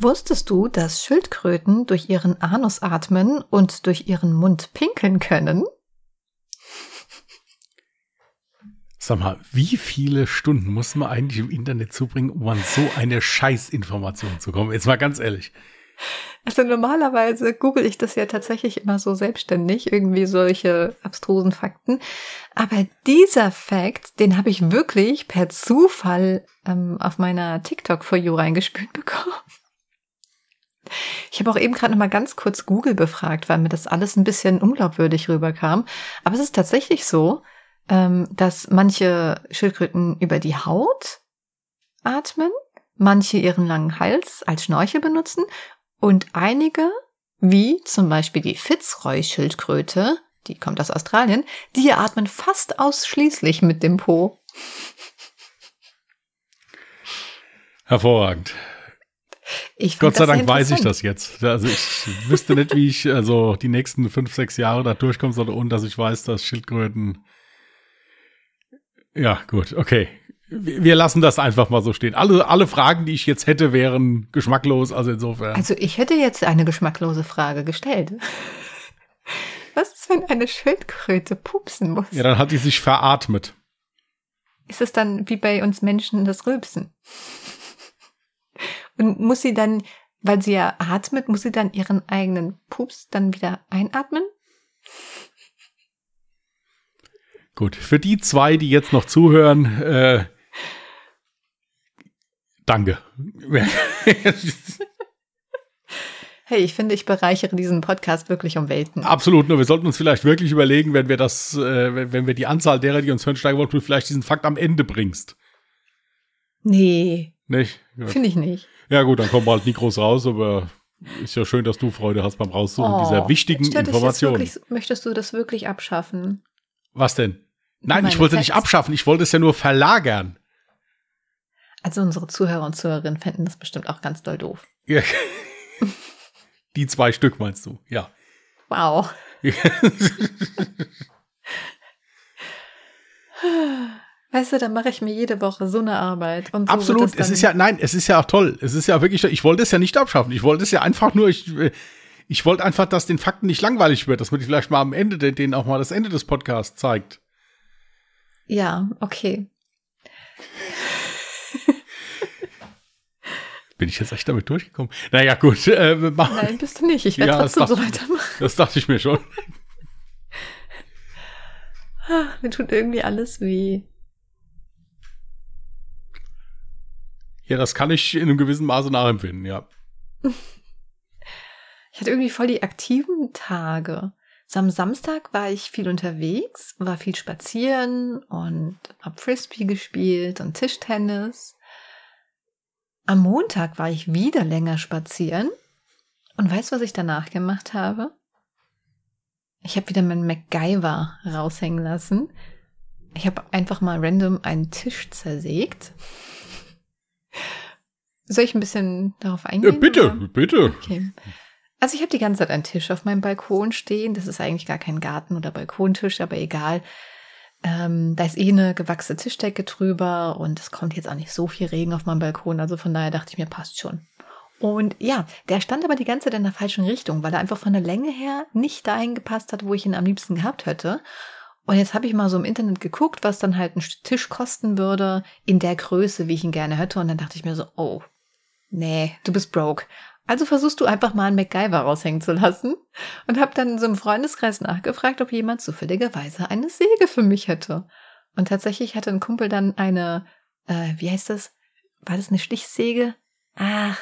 Wusstest du, dass Schildkröten durch ihren Anus atmen und durch ihren Mund pinkeln können? Sag mal, wie viele Stunden muss man eigentlich im Internet zubringen, um an so eine Scheißinformation zu kommen? Jetzt mal ganz ehrlich. Also normalerweise google ich das ja tatsächlich immer so selbstständig, irgendwie solche abstrusen Fakten. Aber dieser Fakt, den habe ich wirklich per Zufall ähm, auf meiner TikTok for You reingespült bekommen. Ich habe auch eben gerade noch mal ganz kurz Google befragt, weil mir das alles ein bisschen unglaubwürdig rüberkam. Aber es ist tatsächlich so, ähm, dass manche Schildkröten über die Haut atmen, manche ihren langen Hals als Schnorchel benutzen und einige, wie zum Beispiel die Fitzroy-Schildkröte, die kommt aus Australien, die atmen fast ausschließlich mit dem Po. Hervorragend. Gott sei Dank weiß ich das jetzt. Also ich wüsste nicht, wie ich also die nächsten fünf, sechs Jahre da durchkommen sollte, ohne dass ich weiß, dass Schildkröten. Ja, gut, okay. Wir lassen das einfach mal so stehen. Alle, alle Fragen, die ich jetzt hätte, wären geschmacklos, also insofern. Also ich hätte jetzt eine geschmacklose Frage gestellt. Was ist, wenn eine Schildkröte pupsen muss? Ja, dann hat die sich veratmet. Ist es dann wie bei uns Menschen das Rülpsen? Und muss sie dann, weil sie ja atmet, muss sie dann ihren eigenen Pups dann wieder einatmen? Gut, für die zwei, die jetzt noch zuhören, äh, danke. Hey, ich finde, ich bereichere diesen Podcast wirklich um Welten. Absolut, nur wir sollten uns vielleicht wirklich überlegen, wenn wir das, äh, wenn wir die Anzahl derer, die uns hören, steigen wollen, du vielleicht diesen Fakt am Ende bringst. Nee. Nicht? Finde ich nicht. Ja, gut, dann kommen wir halt nie groß raus, aber ist ja schön, dass du Freude hast beim Raussuchen oh, dieser wichtigen Informationen. Wirklich, möchtest du das wirklich abschaffen? Was denn? Nein, ich wollte Text. nicht abschaffen, ich wollte es ja nur verlagern. Also unsere Zuhörer und Zuhörerinnen fänden das bestimmt auch ganz doll doof. Ja. Die zwei Stück meinst du, ja. Wow. Weißt du, dann mache ich mir jede Woche so eine Arbeit. Und so Absolut, es ist ja, nein, es ist ja auch toll. Es ist ja wirklich, ich wollte es ja nicht abschaffen. Ich wollte es ja einfach nur, ich, ich wollte einfach, dass den Fakten nicht langweilig wird, dass man die vielleicht mal am Ende, denen auch mal das Ende des Podcasts zeigt. Ja, okay. Bin ich jetzt echt damit durchgekommen? Naja, gut. Äh, Nein, bist du nicht. Ich werde ja, trotzdem so weitermachen. Das dachte ich mir schon. Mir tut irgendwie alles weh. Ja, das kann ich in einem gewissen Maße nachempfinden, ja. Ich hatte irgendwie voll die aktiven Tage. So am Samstag war ich viel unterwegs, war viel spazieren und hab Frisbee gespielt und Tischtennis. Am Montag war ich wieder länger spazieren. Und weißt du, was ich danach gemacht habe? Ich habe wieder meinen MacGyver raushängen lassen. Ich habe einfach mal random einen Tisch zersägt. Soll ich ein bisschen darauf eingehen? Ja, bitte, oder? bitte. Okay. Also ich habe die ganze Zeit einen Tisch auf meinem Balkon stehen. Das ist eigentlich gar kein Garten- oder Balkontisch, aber egal. Ähm, da ist eh eine gewachsene Tischdecke drüber und es kommt jetzt auch nicht so viel Regen auf meinem Balkon. Also von daher dachte ich mir, passt schon. Und ja, der stand aber die ganze Zeit in der falschen Richtung, weil er einfach von der Länge her nicht dahin gepasst hat, wo ich ihn am liebsten gehabt hätte. Und jetzt habe ich mal so im Internet geguckt, was dann halt ein Tisch kosten würde in der Größe, wie ich ihn gerne hätte. Und dann dachte ich mir so, oh, nee, du bist broke. Also versuchst du einfach mal einen MacGyver raushängen zu lassen und habe dann in so einem Freundeskreis nachgefragt, ob jemand zufälligerweise eine Säge für mich hätte. Und tatsächlich hatte ein Kumpel dann eine, äh, wie heißt das? War das eine Stichsäge? Ach,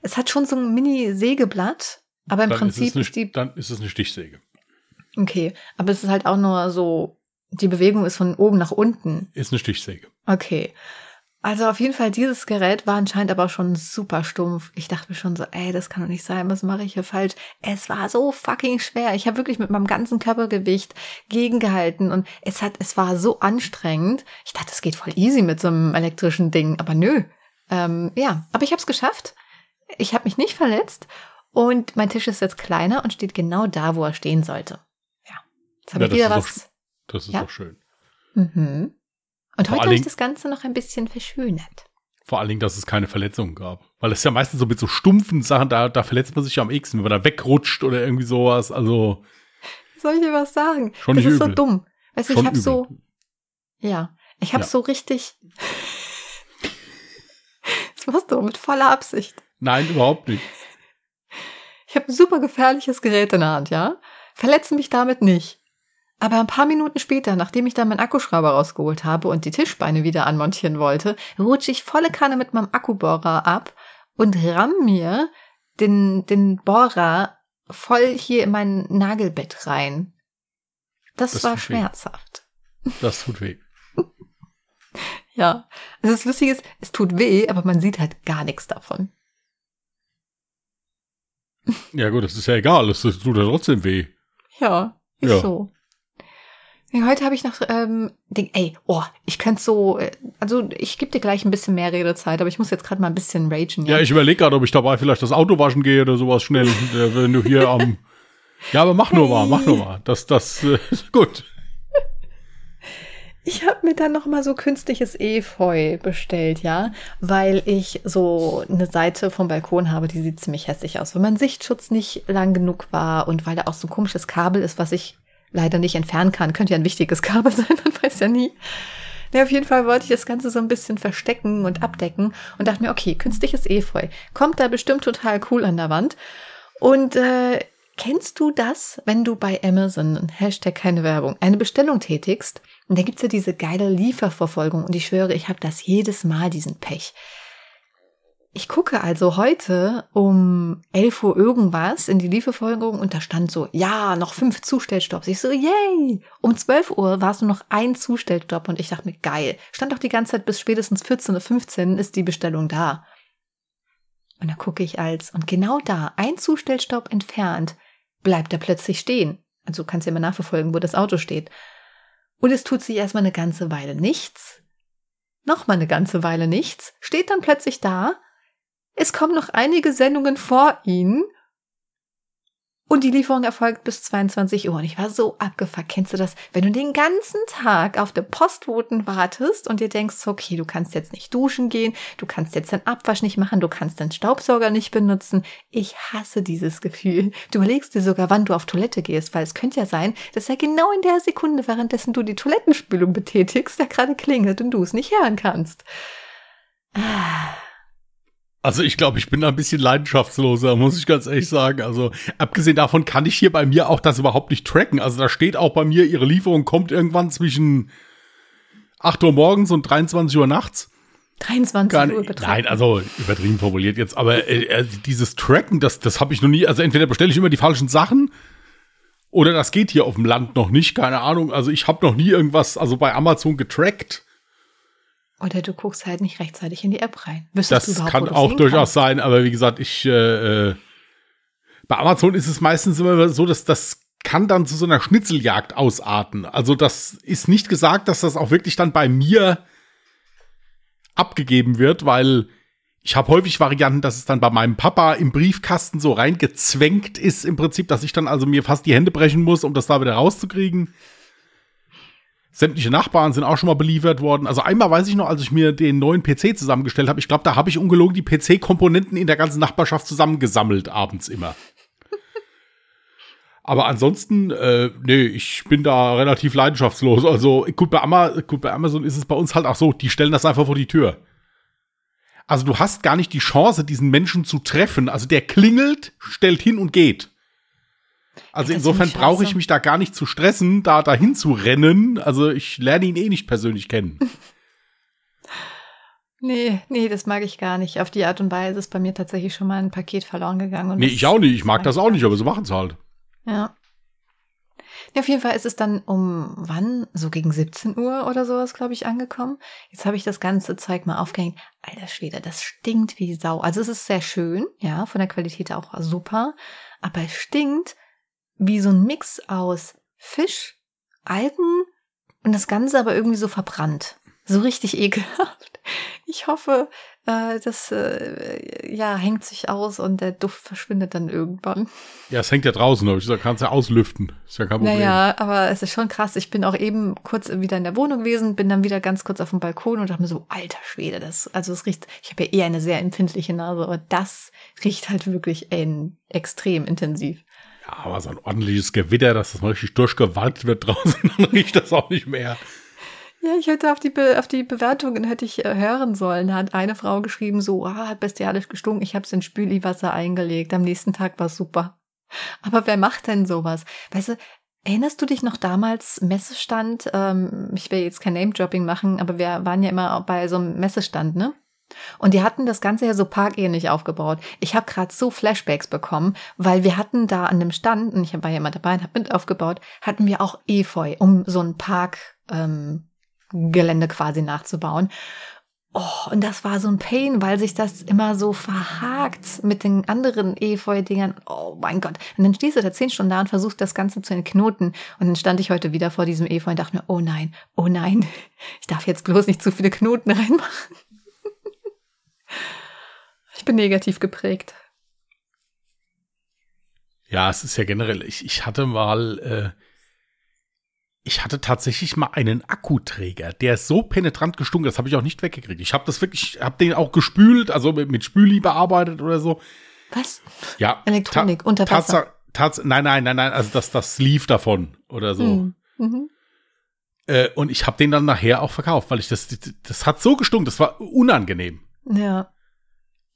es hat schon so ein Mini-Sägeblatt, aber im dann Prinzip ist, eine, ist die. Dann ist es eine Stichsäge. Okay, aber es ist halt auch nur so, die Bewegung ist von oben nach unten. Ist eine Stichsäge. Okay. Also auf jeden Fall, dieses Gerät war anscheinend aber schon super stumpf. Ich dachte mir schon so, ey, das kann doch nicht sein, was mache ich hier falsch? Es war so fucking schwer. Ich habe wirklich mit meinem ganzen Körpergewicht gegengehalten und es hat, es war so anstrengend. Ich dachte, es geht voll easy mit so einem elektrischen Ding, aber nö. Ähm, ja, aber ich habe es geschafft. Ich habe mich nicht verletzt und mein Tisch ist jetzt kleiner und steht genau da, wo er stehen sollte. Jetzt habe ja, ich wieder was. Doch, das ist ja? doch schön. Mhm. Und Vor heute habe ich das Ganze noch ein bisschen verschönert. Vor allen Dingen, dass es keine Verletzungen gab. Weil es ja meistens so mit so stumpfen Sachen, da, da verletzt man sich ja am ehesten, wenn man da wegrutscht oder irgendwie sowas. Also. Soll ich dir was sagen? Schon das ist so übel. dumm. Weißt du, ich habe so. Ja. Ich habe Ja. so richtig. Das machst du mit voller Absicht. Nein, überhaupt nicht. Ich habe ein super gefährliches Gerät in der Hand, ja? Verletze mich damit nicht. Aber ein paar Minuten später, nachdem ich dann meinen Akkuschrauber rausgeholt habe und die Tischbeine wieder anmontieren wollte, rutsche ich volle Kanne mit meinem Akkubohrer ab und ramm mir den, den Bohrer voll hier in mein Nagelbett rein. Das, Das war tut weh. schmerzhaft. Das tut weh. Ja. Also das Lustige ist, es tut weh, aber man sieht halt gar nichts davon. Ja gut, das ist ja egal. Es tut ja trotzdem weh. Ja, ist Ja. so. Ja, heute habe ich noch, ähm, den, ey, oh, ich könnte so, äh, also ich gebe dir gleich ein bisschen mehr Redezeit, aber ich muss jetzt gerade mal ein bisschen ragen. Ja, ich überlege gerade, ob ich dabei vielleicht das Auto waschen gehe oder sowas schnell, äh, wenn du hier am. Ja, aber mach nur mal, mach nur mal. Das, das, äh, gut. Ich habe mir dann noch mal so künstliches Efeu bestellt, ja, weil ich so eine Seite vom Balkon habe, die sieht ziemlich hässlich aus, weil mein Sichtschutz nicht lang genug war und weil da auch so ein komisches Kabel ist, was ich leider nicht entfernen kann. Könnte ja ein wichtiges Kabel sein, man weiß ja nie. Ja, auf jeden Fall wollte ich das Ganze so ein bisschen verstecken und abdecken und dachte mir, okay, künstliches Efeu kommt da bestimmt total cool an der Wand. Und äh, kennst du das, wenn du bei Amazon, Hashtag keine Werbung, eine Bestellung tätigst? Und da gibt's ja diese geile Lieferverfolgung und ich schwöre, ich habe das jedes Mal, diesen Pech. Ich gucke also heute um 11 Uhr irgendwas in die Lieferverfolgung und da stand so, ja, noch fünf Zustellstopps. Ich so, yay! Um 12 Uhr war es nur noch ein Zustellstopp und ich dachte mir, geil. Stand doch die ganze Zeit bis spätestens 14.15 Uhr ist die Bestellung da. Und da gucke ich als, und genau da, ein Zustellstopp entfernt, bleibt er plötzlich stehen. Also du kannst ja mal nachverfolgen, wo das Auto steht. Und es tut sich erstmal eine ganze Weile nichts. Nochmal eine ganze Weile nichts. Steht dann plötzlich da. Es kommen noch einige Sendungen vor Ihnen. Und die Lieferung erfolgt bis 22 Uhr. Und ich war so abgefuckt. Kennst du das? Wenn du den ganzen Tag auf der Postboten wartest und dir denkst, okay, du kannst jetzt nicht duschen gehen, du kannst jetzt den Abwasch nicht machen, du kannst den Staubsauger nicht benutzen. Ich hasse dieses Gefühl. Du überlegst dir sogar, wann du auf Toilette gehst, weil es könnte ja sein, dass er genau in der Sekunde, währenddessen du die Toilettenspülung betätigst, der gerade klingelt und du es nicht hören kannst. Ah. Also ich glaube, ich bin da ein bisschen leidenschaftsloser, muss ich ganz ehrlich sagen. Also abgesehen davon kann ich hier bei mir auch das überhaupt nicht tracken. Also da steht auch bei mir, ihre Lieferung kommt irgendwann zwischen 8 Uhr morgens und 23 Uhr nachts. 23 Gar Uhr betragen. nein, also übertrieben formuliert jetzt, aber äh, äh, dieses Tracken, das, das habe ich noch nie. Also entweder bestelle ich immer die falschen Sachen oder das geht hier auf dem Land noch nicht, keine Ahnung. Also ich habe noch nie irgendwas, also bei Amazon getrackt. Oder du guckst halt nicht rechtzeitig in die App rein. Wüsstest Das kann auch durchaus sein, aber wie gesagt, ich äh, äh, bei Amazon ist es meistens immer so, dass das kann dann zu so einer Schnitzeljagd ausarten. Also das ist nicht gesagt, dass das auch wirklich dann bei mir abgegeben wird, weil ich habe häufig Varianten, dass es dann bei meinem Papa im Briefkasten so reingezwängt ist im Prinzip, dass ich dann also mir fast die Hände brechen muss, um das da wieder rauszukriegen. Sämtliche Nachbarn sind auch schon mal beliefert worden. Also einmal weiß ich noch, als ich mir den neuen PC zusammengestellt habe, ich glaube, da habe ich ungelogen die PC-Komponenten in der ganzen Nachbarschaft zusammengesammelt, abends immer. Aber ansonsten, äh, nee, ich bin da relativ leidenschaftslos. Also gut bei, gut, bei Amazon ist es bei uns halt auch so, die stellen das einfach vor die Tür. Also du hast gar nicht die Chance, diesen Menschen zu treffen. Also der klingelt, stellt hin und geht. Also ist insofern brauche ich mich da gar nicht zu stressen, da dahin zu rennen. Also ich lerne ihn eh nicht persönlich kennen. Nee, nee, das mag ich gar nicht. Auf die Art und Weise ist bei mir tatsächlich schon mal ein Paket verloren gegangen. Und Nee, ich auch nicht. Ich mag das auch nicht, aber so machen es halt. Ja. ja. Auf jeden Fall ist es dann um wann? So gegen 17 Uhr oder sowas, glaube ich, angekommen. Jetzt habe ich das ganze Zeug mal aufgehängt. Alter Schwede, das stinkt wie Sau. Also es ist sehr schön, ja, von der Qualität auch super. Aber es stinkt wie so ein Mix aus Fisch, Algen und das Ganze aber irgendwie so verbrannt. So richtig ekelhaft. Ich hoffe, äh, das äh, ja, hängt sich aus und der Duft verschwindet dann irgendwann. Ja, es hängt ja draußen, aber ich sag, kannst ja auslüften. Ist ja kein Problem. Naja, aber es ist schon krass. Ich bin auch eben kurz wieder in der Wohnung gewesen, bin dann wieder ganz kurz auf dem Balkon und dachte mir so, alter Schwede, das, also es riecht, ich habe ja eher eine sehr empfindliche Nase, aber das riecht halt wirklich ein, extrem intensiv. Ja, aber so ein ordentliches Gewitter, dass das mal richtig durchgewalkt wird draußen, dann riecht das auch nicht mehr. Ja, ich hätte auf die, Be auf die Bewertungen hätte ich äh, hören sollen. Hat eine Frau geschrieben, so, ah, hat bestialisch gestunken, ich habe es in Spüliwasser eingelegt. Am nächsten Tag war super. Aber wer macht denn sowas? Weißt du, erinnerst du dich noch damals, Messestand, ähm, ich will jetzt kein Name-Dropping machen, aber wir waren ja immer bei so einem Messestand, ne? Und die hatten das Ganze ja so parkähnlich aufgebaut. Ich habe gerade so Flashbacks bekommen, weil wir hatten da an dem Stand, und ich war ja immer dabei und habe mit aufgebaut, hatten wir auch Efeu, um so ein Park ähm, quasi nachzubauen. Oh, und das war so ein Pain, weil sich das immer so verhakt mit den anderen Efeu-Dingern. Oh mein Gott. Und dann stehst du da zehn Stunden da und versuchst das Ganze zu entknoten. Und dann stand ich heute wieder vor diesem Efeu und dachte mir, oh nein, oh nein, ich darf jetzt bloß nicht zu viele Knoten reinmachen. Ich bin negativ geprägt. Ja, es ist ja generell, ich, ich hatte mal, äh, ich hatte tatsächlich mal einen Akkuträger, der ist so penetrant gestunken, das habe ich auch nicht weggekriegt. Ich habe das wirklich, habe den auch gespült, also mit, mit Spüli bearbeitet oder so. Was? Ja. Elektronik unter Wasser. Tats nein, nein, nein, nein, also das, das lief davon oder so. Mhm. Mhm. Äh, und ich habe den dann nachher auch verkauft, weil ich das, das, das hat so gestunken, das war unangenehm. Ja.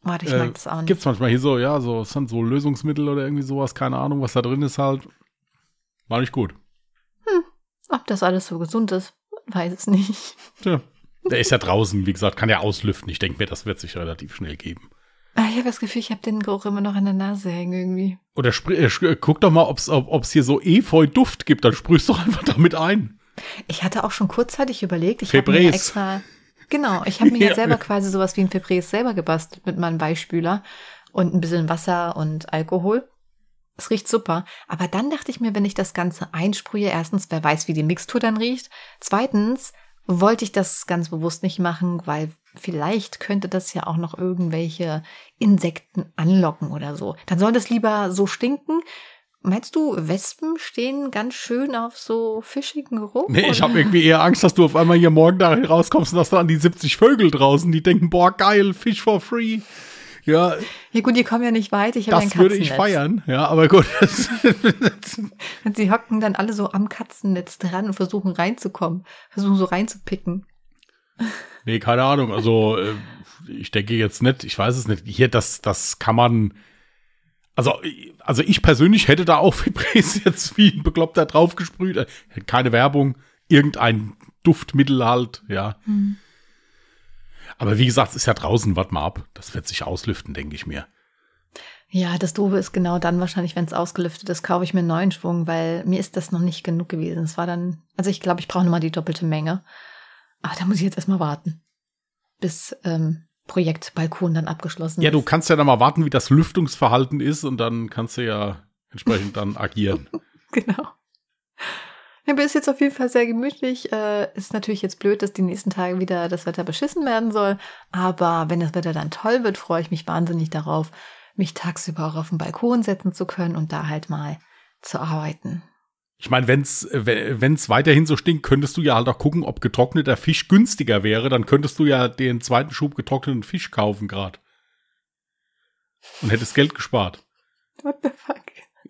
Warte, ich äh, mag das auch nicht. Gibt's manchmal hier so, ja, so, sind so Lösungsmittel oder irgendwie sowas, keine Ahnung, was da drin ist halt. War nicht gut. Ob das alles so gesund ist, weiß es nicht. Ja. Der ist ja draußen, wie gesagt, kann ja auslüften. Ich denke mir, das wird sich relativ schnell geben. Ah, ich habe das Gefühl, ich habe den Geruch immer noch in der Nase hängen irgendwie. Oder äh, guck doch mal, ob's, ob es hier so Efeu-Duft gibt. Dann sprühst du einfach damit ein. Ich hatte auch schon kurzzeitig überlegt, ich habe mir extra, genau, ich habe mir ja selber quasi sowas wie ein Febreze selber gebastelt mit meinem Weichspüler und ein bisschen Wasser und Alkohol. Es riecht super. Aber dann dachte ich mir, wenn ich das Ganze einsprühe, erstens, wer weiß, wie die Mixtur dann riecht. Zweitens, wollte ich das ganz bewusst nicht machen, weil vielleicht könnte das ja auch noch irgendwelche Insekten anlocken oder so. Dann soll das lieber so stinken. Meinst du, Wespen stehen ganz schön auf so fischigen Geruch? Nee, ich habe irgendwie eher Angst, dass du auf einmal hier morgen da rauskommst und dass da an die 70 Vögel draußen, die denken, boah, geil, Fish for free. Ja. Ja gut, die kommen ja nicht weit. Ich das würde ich feiern, ja, aber gut. und sie hocken dann alle so am Katzennetz dran und versuchen reinzukommen, versuchen so reinzupicken. Nee, keine Ahnung. Also äh, ich denke jetzt nicht, ich weiß es nicht. Hier, das, das kann man. Also, also ich persönlich hätte da auch Febreze jetzt wie ein Bekloppter draufgesprüht. Äh, keine Werbung, irgendein Duftmittel halt, ja. Hm. Aber wie gesagt, es ist ja draußen, warte mal ab. Das wird sich auslüften, denke ich mir. Ja, das Doofe ist genau dann wahrscheinlich, wenn es ausgelüftet ist, kaufe ich mir einen neuen Schwung, weil mir ist das noch nicht genug gewesen. Es war dann, also ich glaube, ich brauche nochmal die doppelte Menge. Aber da muss ich jetzt erstmal warten, bis ähm, Projekt Balkon dann abgeschlossen ja, ist. Ja, du kannst ja dann mal warten, wie das Lüftungsverhalten ist und dann kannst du ja entsprechend dann agieren. genau. Aber ist jetzt auf jeden Fall sehr gemütlich. Äh, ist natürlich jetzt blöd, dass die nächsten Tage wieder das Wetter beschissen werden soll. Aber wenn das Wetter dann toll wird, freue ich mich wahnsinnig darauf, mich tagsüber auch auf den Balkon setzen zu können und da halt mal zu arbeiten. Ich meine, wenn es wenn's weiterhin so stinkt, könntest du ja halt auch gucken, ob getrockneter Fisch günstiger wäre. Dann könntest du ja den zweiten Schub getrockneten Fisch kaufen gerade. Und hättest Geld gespart. What the fuck?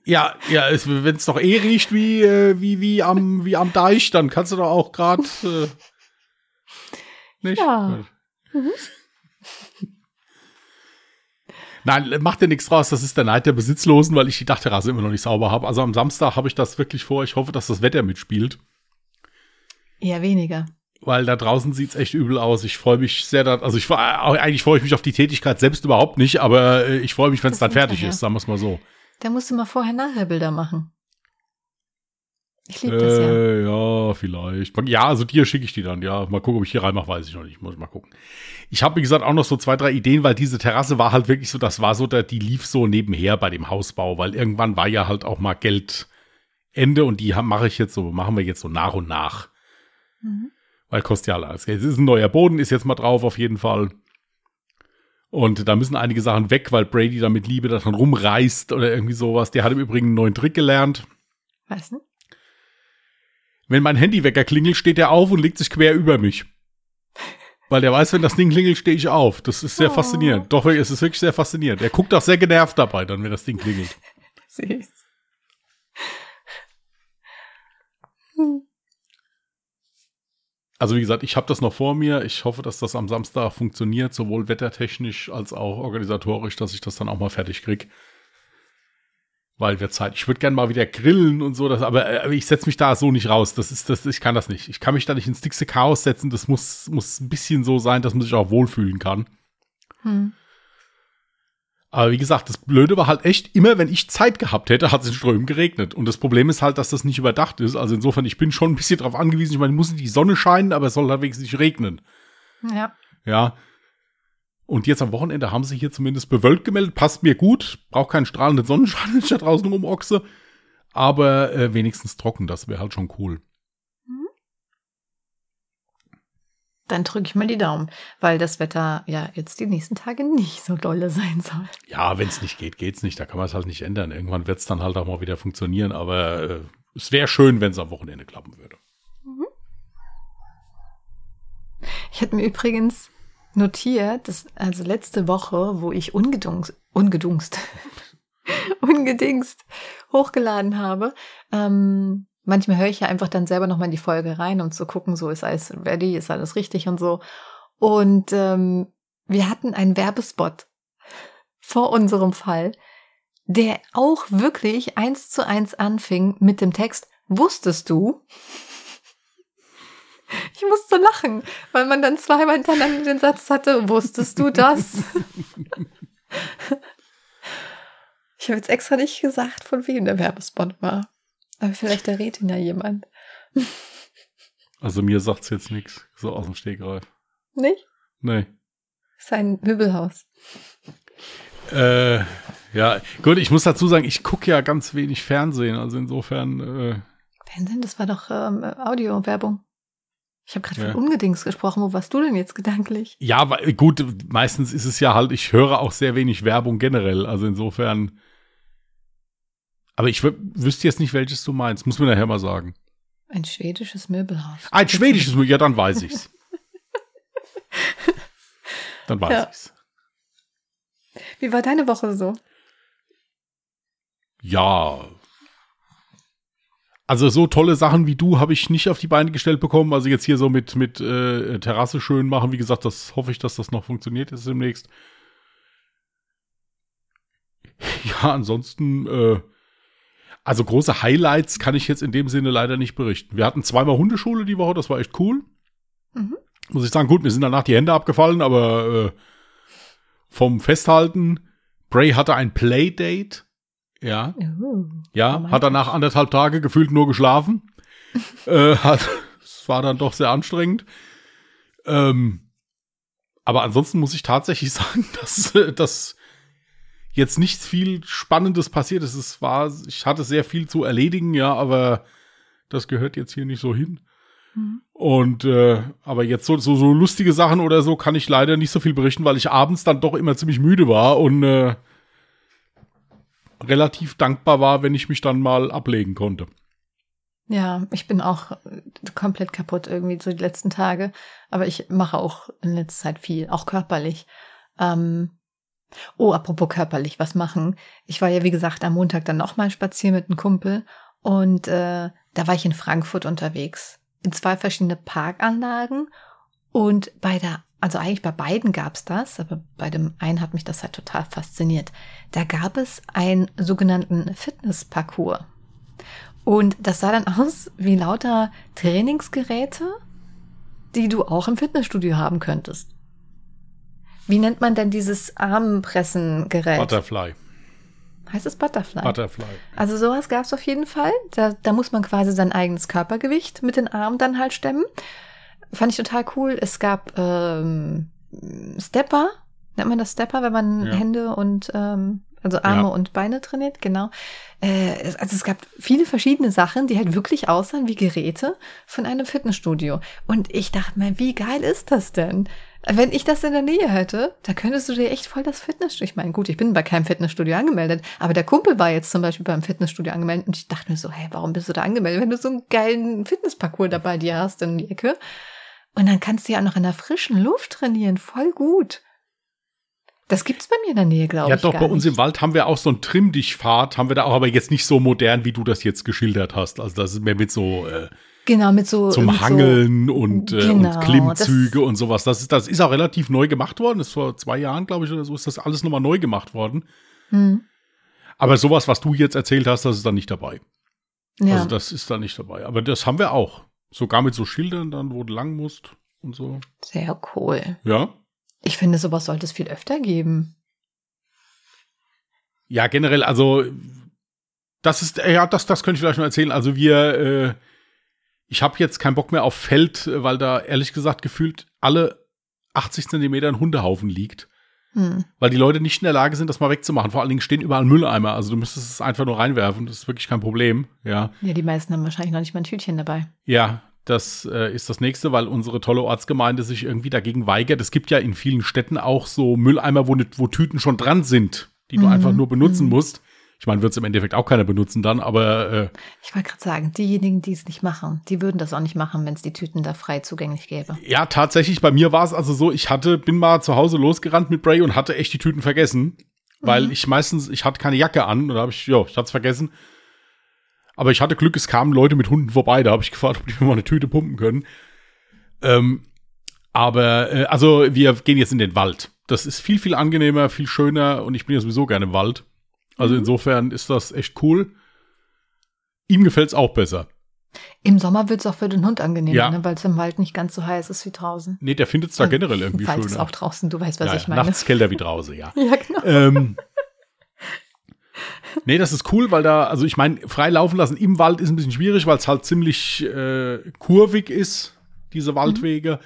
Ja, ja, wenn es doch eh riecht wie, äh, wie, wie, am, wie am Deich, dann kannst du doch auch gerade äh, nicht. Ja. Mhm. Nein, mach dir nichts draus, das ist der Neid der Besitzlosen, weil ich die Dachterrasse immer noch nicht sauber habe. Also am Samstag habe ich das wirklich vor. Ich hoffe, dass das Wetter mitspielt. Eher weniger. Weil da draußen sieht's echt übel aus. Ich freue mich sehr, da, also ich eigentlich freue ich mich auf die Tätigkeit selbst überhaupt nicht, aber äh, ich freue mich, wenn es dann fertig ist, sagen wir es mal so. Da musst du mal Vorher-Nachher-Bilder machen. Ich liebe das äh, ja. Ja, vielleicht. Ja, also dir schicke ich die dann. Ja, mal gucken, ob ich hier reinmache, weiß ich noch nicht. Muss mal gucken. Ich habe, wie gesagt, auch noch so zwei, drei Ideen, weil diese Terrasse war halt wirklich so, das war so, die lief so nebenher bei dem Hausbau, weil irgendwann war ja halt auch mal Geldende und die mache ich jetzt so, machen wir jetzt so nach und nach. Mhm. Weil kostet ja alles. Es ist ein neuer Boden, ist jetzt mal drauf auf jeden Fall. Und da müssen einige Sachen weg, weil Brady da mit Liebe daran rumreißt oder irgendwie sowas. Der hat im Übrigen einen neuen Trick gelernt. Was denn? Wenn mein Handywecker klingelt, steht er auf und legt sich quer über mich. Weil der weiß, wenn das Ding klingelt, stehe ich auf. Das ist sehr Oh. faszinierend. Doch, es ist wirklich sehr faszinierend. Er guckt auch sehr genervt dabei, dann, wenn das Ding klingelt. Süß. Also wie gesagt, ich habe das noch vor mir. Ich hoffe, dass das am Samstag funktioniert, sowohl wettertechnisch als auch organisatorisch, dass ich das dann auch mal fertig krieg. Weil wir Zeit. Ich würde gerne mal wieder grillen und so, das, aber, äh, aber ich setze mich da so nicht raus. Das ist, das, ich kann das nicht. Ich kann mich da nicht ins dickste Chaos setzen. Das muss, muss ein bisschen so sein, dass man sich auch wohlfühlen kann. Hm. Aber wie gesagt, das Blöde war halt echt, immer wenn ich Zeit gehabt hätte, hat es in Strömen geregnet. Und das Problem ist halt, dass das nicht überdacht ist. Also insofern, ich bin schon ein bisschen drauf angewiesen. Ich meine, muss die Sonne scheinen, aber es soll halt wenigstens nicht regnen. Ja. Ja. Und jetzt am Wochenende haben sie hier zumindest bewölkt gemeldet. Passt mir gut. Braucht keinen strahlenden Sonnenschein, wenn ich da draußen rumochse. Aber äh, wenigstens trocken, das wäre halt schon cool. Dann drücke ich mal die Daumen, weil das Wetter ja jetzt die nächsten Tage nicht so dolle sein soll. Ja, wenn es nicht geht, geht's nicht. Da kann man es halt nicht ändern. Irgendwann wird es dann halt auch mal wieder funktionieren. Aber äh, es wäre schön, wenn es am Wochenende klappen würde. Ich hatte mir übrigens notiert, dass also letzte Woche, wo ich ungedungst, ungedungst, ungedingst hochgeladen habe, ähm, manchmal höre ich ja einfach dann selber nochmal in die Folge rein, um zu gucken, so ist alles ready, ist alles richtig und so. Und ähm, wir hatten einen Werbespot vor unserem Fall, der auch wirklich eins zu eins anfing mit dem Text, wusstest du? Ich musste lachen, weil man dann zweimal hintereinander den Satz hatte, wusstest du das? Ich habe jetzt extra nicht gesagt, von wem der Werbespot war. Aber vielleicht errät ihn ja jemand. Also mir sagt's jetzt nichts, so aus dem Stegreif. Nicht? Nee. ist ein Möbelhaus. Äh, ja, gut, ich muss dazu sagen, ich gucke ja ganz wenig Fernsehen, also insofern, äh, Fernsehen, das war doch ähm, Audio-Werbung. Ich habe gerade Ja. von Ungedings gesprochen. Wo warst du denn jetzt gedanklich? ja, weil, gut, meistens ist es ja halt, ich höre auch sehr wenig Werbung generell, also insofern. Aber ich wü- wüsste jetzt nicht, welches du meinst, muss mir nachher mal sagen. Ein schwedisches Möbelhaus. Ein schwedisches, ja, dann weiß ich's. Dann weiß Ja. ich's. Wie war deine Woche so? Ja. Also so tolle Sachen wie du habe ich nicht auf die Beine gestellt bekommen. Also jetzt hier so mit, mit äh, Terrasse schön machen. Wie gesagt, das hoffe ich, dass das noch funktioniert jetzt demnächst. Ja, ansonsten, äh, also große Highlights kann ich jetzt in dem Sinne leider nicht berichten. Wir hatten zweimal Hundeschule die Woche, das war echt cool. Mhm. Muss ich sagen, gut, mir sind danach die Hände abgefallen, aber äh, vom Festhalten, Bray hatte ein Playdate. Ja. Uh, Ja, hat danach anderthalb Tage gefühlt nur geschlafen. äh, hat, es war dann doch sehr anstrengend. Ähm, aber ansonsten muss ich tatsächlich sagen, dass, dass jetzt nichts viel Spannendes passiert ist. Es war, ich hatte sehr viel zu erledigen, ja, aber das gehört jetzt hier nicht so hin. Mhm. Und äh, aber jetzt so, so, so lustige Sachen oder so kann ich leider nicht so viel berichten, weil ich abends dann doch immer ziemlich müde war und äh, relativ dankbar war, wenn ich mich dann mal ablegen konnte. Ja, ich bin auch komplett kaputt irgendwie so die letzten Tage. Aber ich mache auch in letzter Zeit viel, auch körperlich. Ähm, oh, apropos körperlich, was machen? Ich war ja, wie gesagt, am Montag dann nochmal spazieren mit einem Kumpel. Und äh, da war ich in Frankfurt unterwegs. In zwei verschiedene Parkanlagen. Und bei der, also eigentlich bei beiden gab's das, aber bei dem einen hat mich das halt total fasziniert. Da gab es einen sogenannten Fitnessparcours. Und das sah dann aus wie lauter Trainingsgeräte, die du auch im Fitnessstudio haben könntest. Wie nennt man denn dieses Armpressengerät? Butterfly. Heißt es Butterfly? Butterfly. Also sowas gab es auf jeden Fall. Da, da muss man quasi sein eigenes Körpergewicht mit den Armen dann halt stemmen. Fand ich total cool. Es gab ähm, Stepper. Nennt man das Stepper, wenn man Ja. Hände und ähm, Also Arme Ja. und Beine trainiert, genau. Äh, also es gab viele verschiedene Sachen, die halt wirklich aussahen wie Geräte von einem Fitnessstudio. Und ich dachte mir, wie geil ist das denn? Wenn ich das in der Nähe hätte, da könntest du dir echt voll das Fitnessstudio. Ich meine, gut, ich bin bei keinem Fitnessstudio angemeldet, aber der Kumpel war jetzt zum Beispiel beim Fitnessstudio angemeldet und ich dachte mir so, hey, warum bist du da angemeldet, wenn du so einen geilen Fitnessparcours dabei dir hast in die Ecke? Und dann kannst du ja auch noch in der frischen Luft trainieren, voll gut. Das gibt's bei mir in der Nähe, glaube Ja, ich. doch, gar bei uns nicht. im Wald haben wir auch so ein Trimm-Dich-Pfad, haben wir da auch, aber jetzt nicht so modern, wie du das jetzt geschildert hast. Also das ist mehr mit so äh, Genau, mit so. zum mit Hangeln und, äh, Genau, und Klimmzüge und sowas. Das ist, das ist auch relativ neu gemacht worden. Das ist vor zwei Jahren, glaube ich, oder so, ist das alles nochmal neu gemacht worden. So, hm, Aber sowas, was du jetzt erzählt hast, das ist dann nicht dabei. ja. Also das ist da nicht dabei. Aber das haben wir auch. Sogar mit so Schildern dann, wo du lang musst und so. Sehr cool. Ja. Ich finde, sowas sollte es viel öfter geben. Ja, generell, also das ist, äh, ja, das, das könnte ich vielleicht noch erzählen. Also wir, äh, ich habe jetzt keinen Bock mehr auf Feld, äh, weil da ehrlich gesagt gefühlt alle 80 Zentimeter ein Hundehaufen liegt. Hm. Weil die Leute nicht in der Lage sind, das mal wegzumachen. Vor allen Dingen stehen überall Mülleimer. Also du müsstest es einfach nur reinwerfen. Das ist wirklich kein Problem. Ja. Ja, die meisten haben wahrscheinlich noch nicht mal ein Tütchen dabei. Ja, das äh, ist das nächste, weil unsere tolle Ortsgemeinde sich irgendwie dagegen weigert. Es gibt ja in vielen Städten auch so Mülleimer, wo, wo Tüten schon dran sind, die du Mhm, einfach nur benutzen mhm. musst. Ich meine, wird es im Endeffekt auch keiner benutzen dann, aber äh, Ich wollte gerade sagen, diejenigen, die es nicht machen, die würden das auch nicht machen, wenn es die Tüten da frei zugänglich gäbe. ja, tatsächlich, bei mir war es also so, ich hatte, bin mal zu Hause losgerannt mit Bray und hatte echt die Tüten vergessen. Weil ich meistens, ich hatte keine Jacke an und da habe ich, ja, ich hatte es vergessen. Aber ich hatte Glück, es kamen Leute mit Hunden vorbei, da habe ich gefragt, ob die mir mal eine Tüte pumpen können. Ähm, aber, äh, also wir gehen jetzt in den Wald. Das ist viel, viel angenehmer, viel schöner und ich bin ja sowieso gerne im Wald. Also insofern ist das echt cool. Ihm gefällt's auch besser. Im Sommer wird es auch für den Hund angenehmer, Ja. ne, weil es im Wald nicht ganz so heiß ist wie draußen. Nee, der findet's da Und generell irgendwie Wald ist auch draußen, du weißt, was ja, ich meine. Nachts kälter wie draußen, ja. Ja, genau. ähm, nee, das ist cool, weil da, also ich meine, frei laufen lassen im Wald ist ein bisschen schwierig, weil es halt ziemlich äh, kurvig ist, diese Waldwege.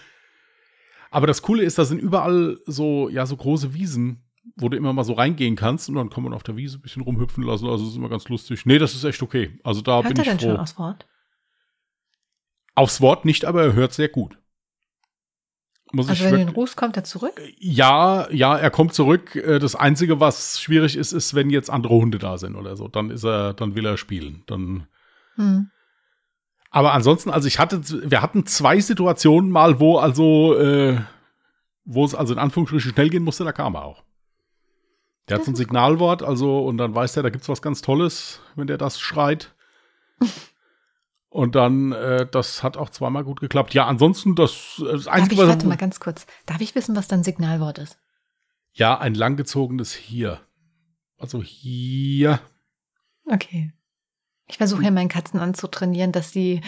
Aber das Coole ist, da sind überall so, ja, so große Wiesen, wo du immer mal so reingehen kannst und dann kann man auf der Wiese ein bisschen rumhüpfen lassen. Also das ist immer ganz lustig. Nee, das ist echt okay. Also da Hört bin er ich denn froh. schon aufs Wort? Aufs Wort nicht, aber er hört sehr gut. Muss Also ich wenn du ihn rufst, kommt er zurück? Ja, ja, er kommt zurück. Äh, Das Einzige, was schwierig ist, ist, wenn jetzt andere Hunde da sind oder so. Dann ist er, dann will er spielen. Dann. Hm. Aber ansonsten, also ich hatte, wir hatten zwei Situationen mal, wo also, äh, wo es also in Anführungsstrichen schnell gehen musste, da kam er auch. Der hat so ein Signalwort, also, und dann weiß er, da gibt's was ganz Tolles, wenn der das schreit. Und dann, äh, das hat auch zweimal gut geklappt. Ja, ansonsten, das, das Darf Einzige, ich, was warte mal ganz kurz. Darf ich wissen, was dein Signalwort ist? Ja, ein langgezogenes hier. Also hier. Okay. Ich versuche ja meinen Katzen anzutrainieren, dass sie,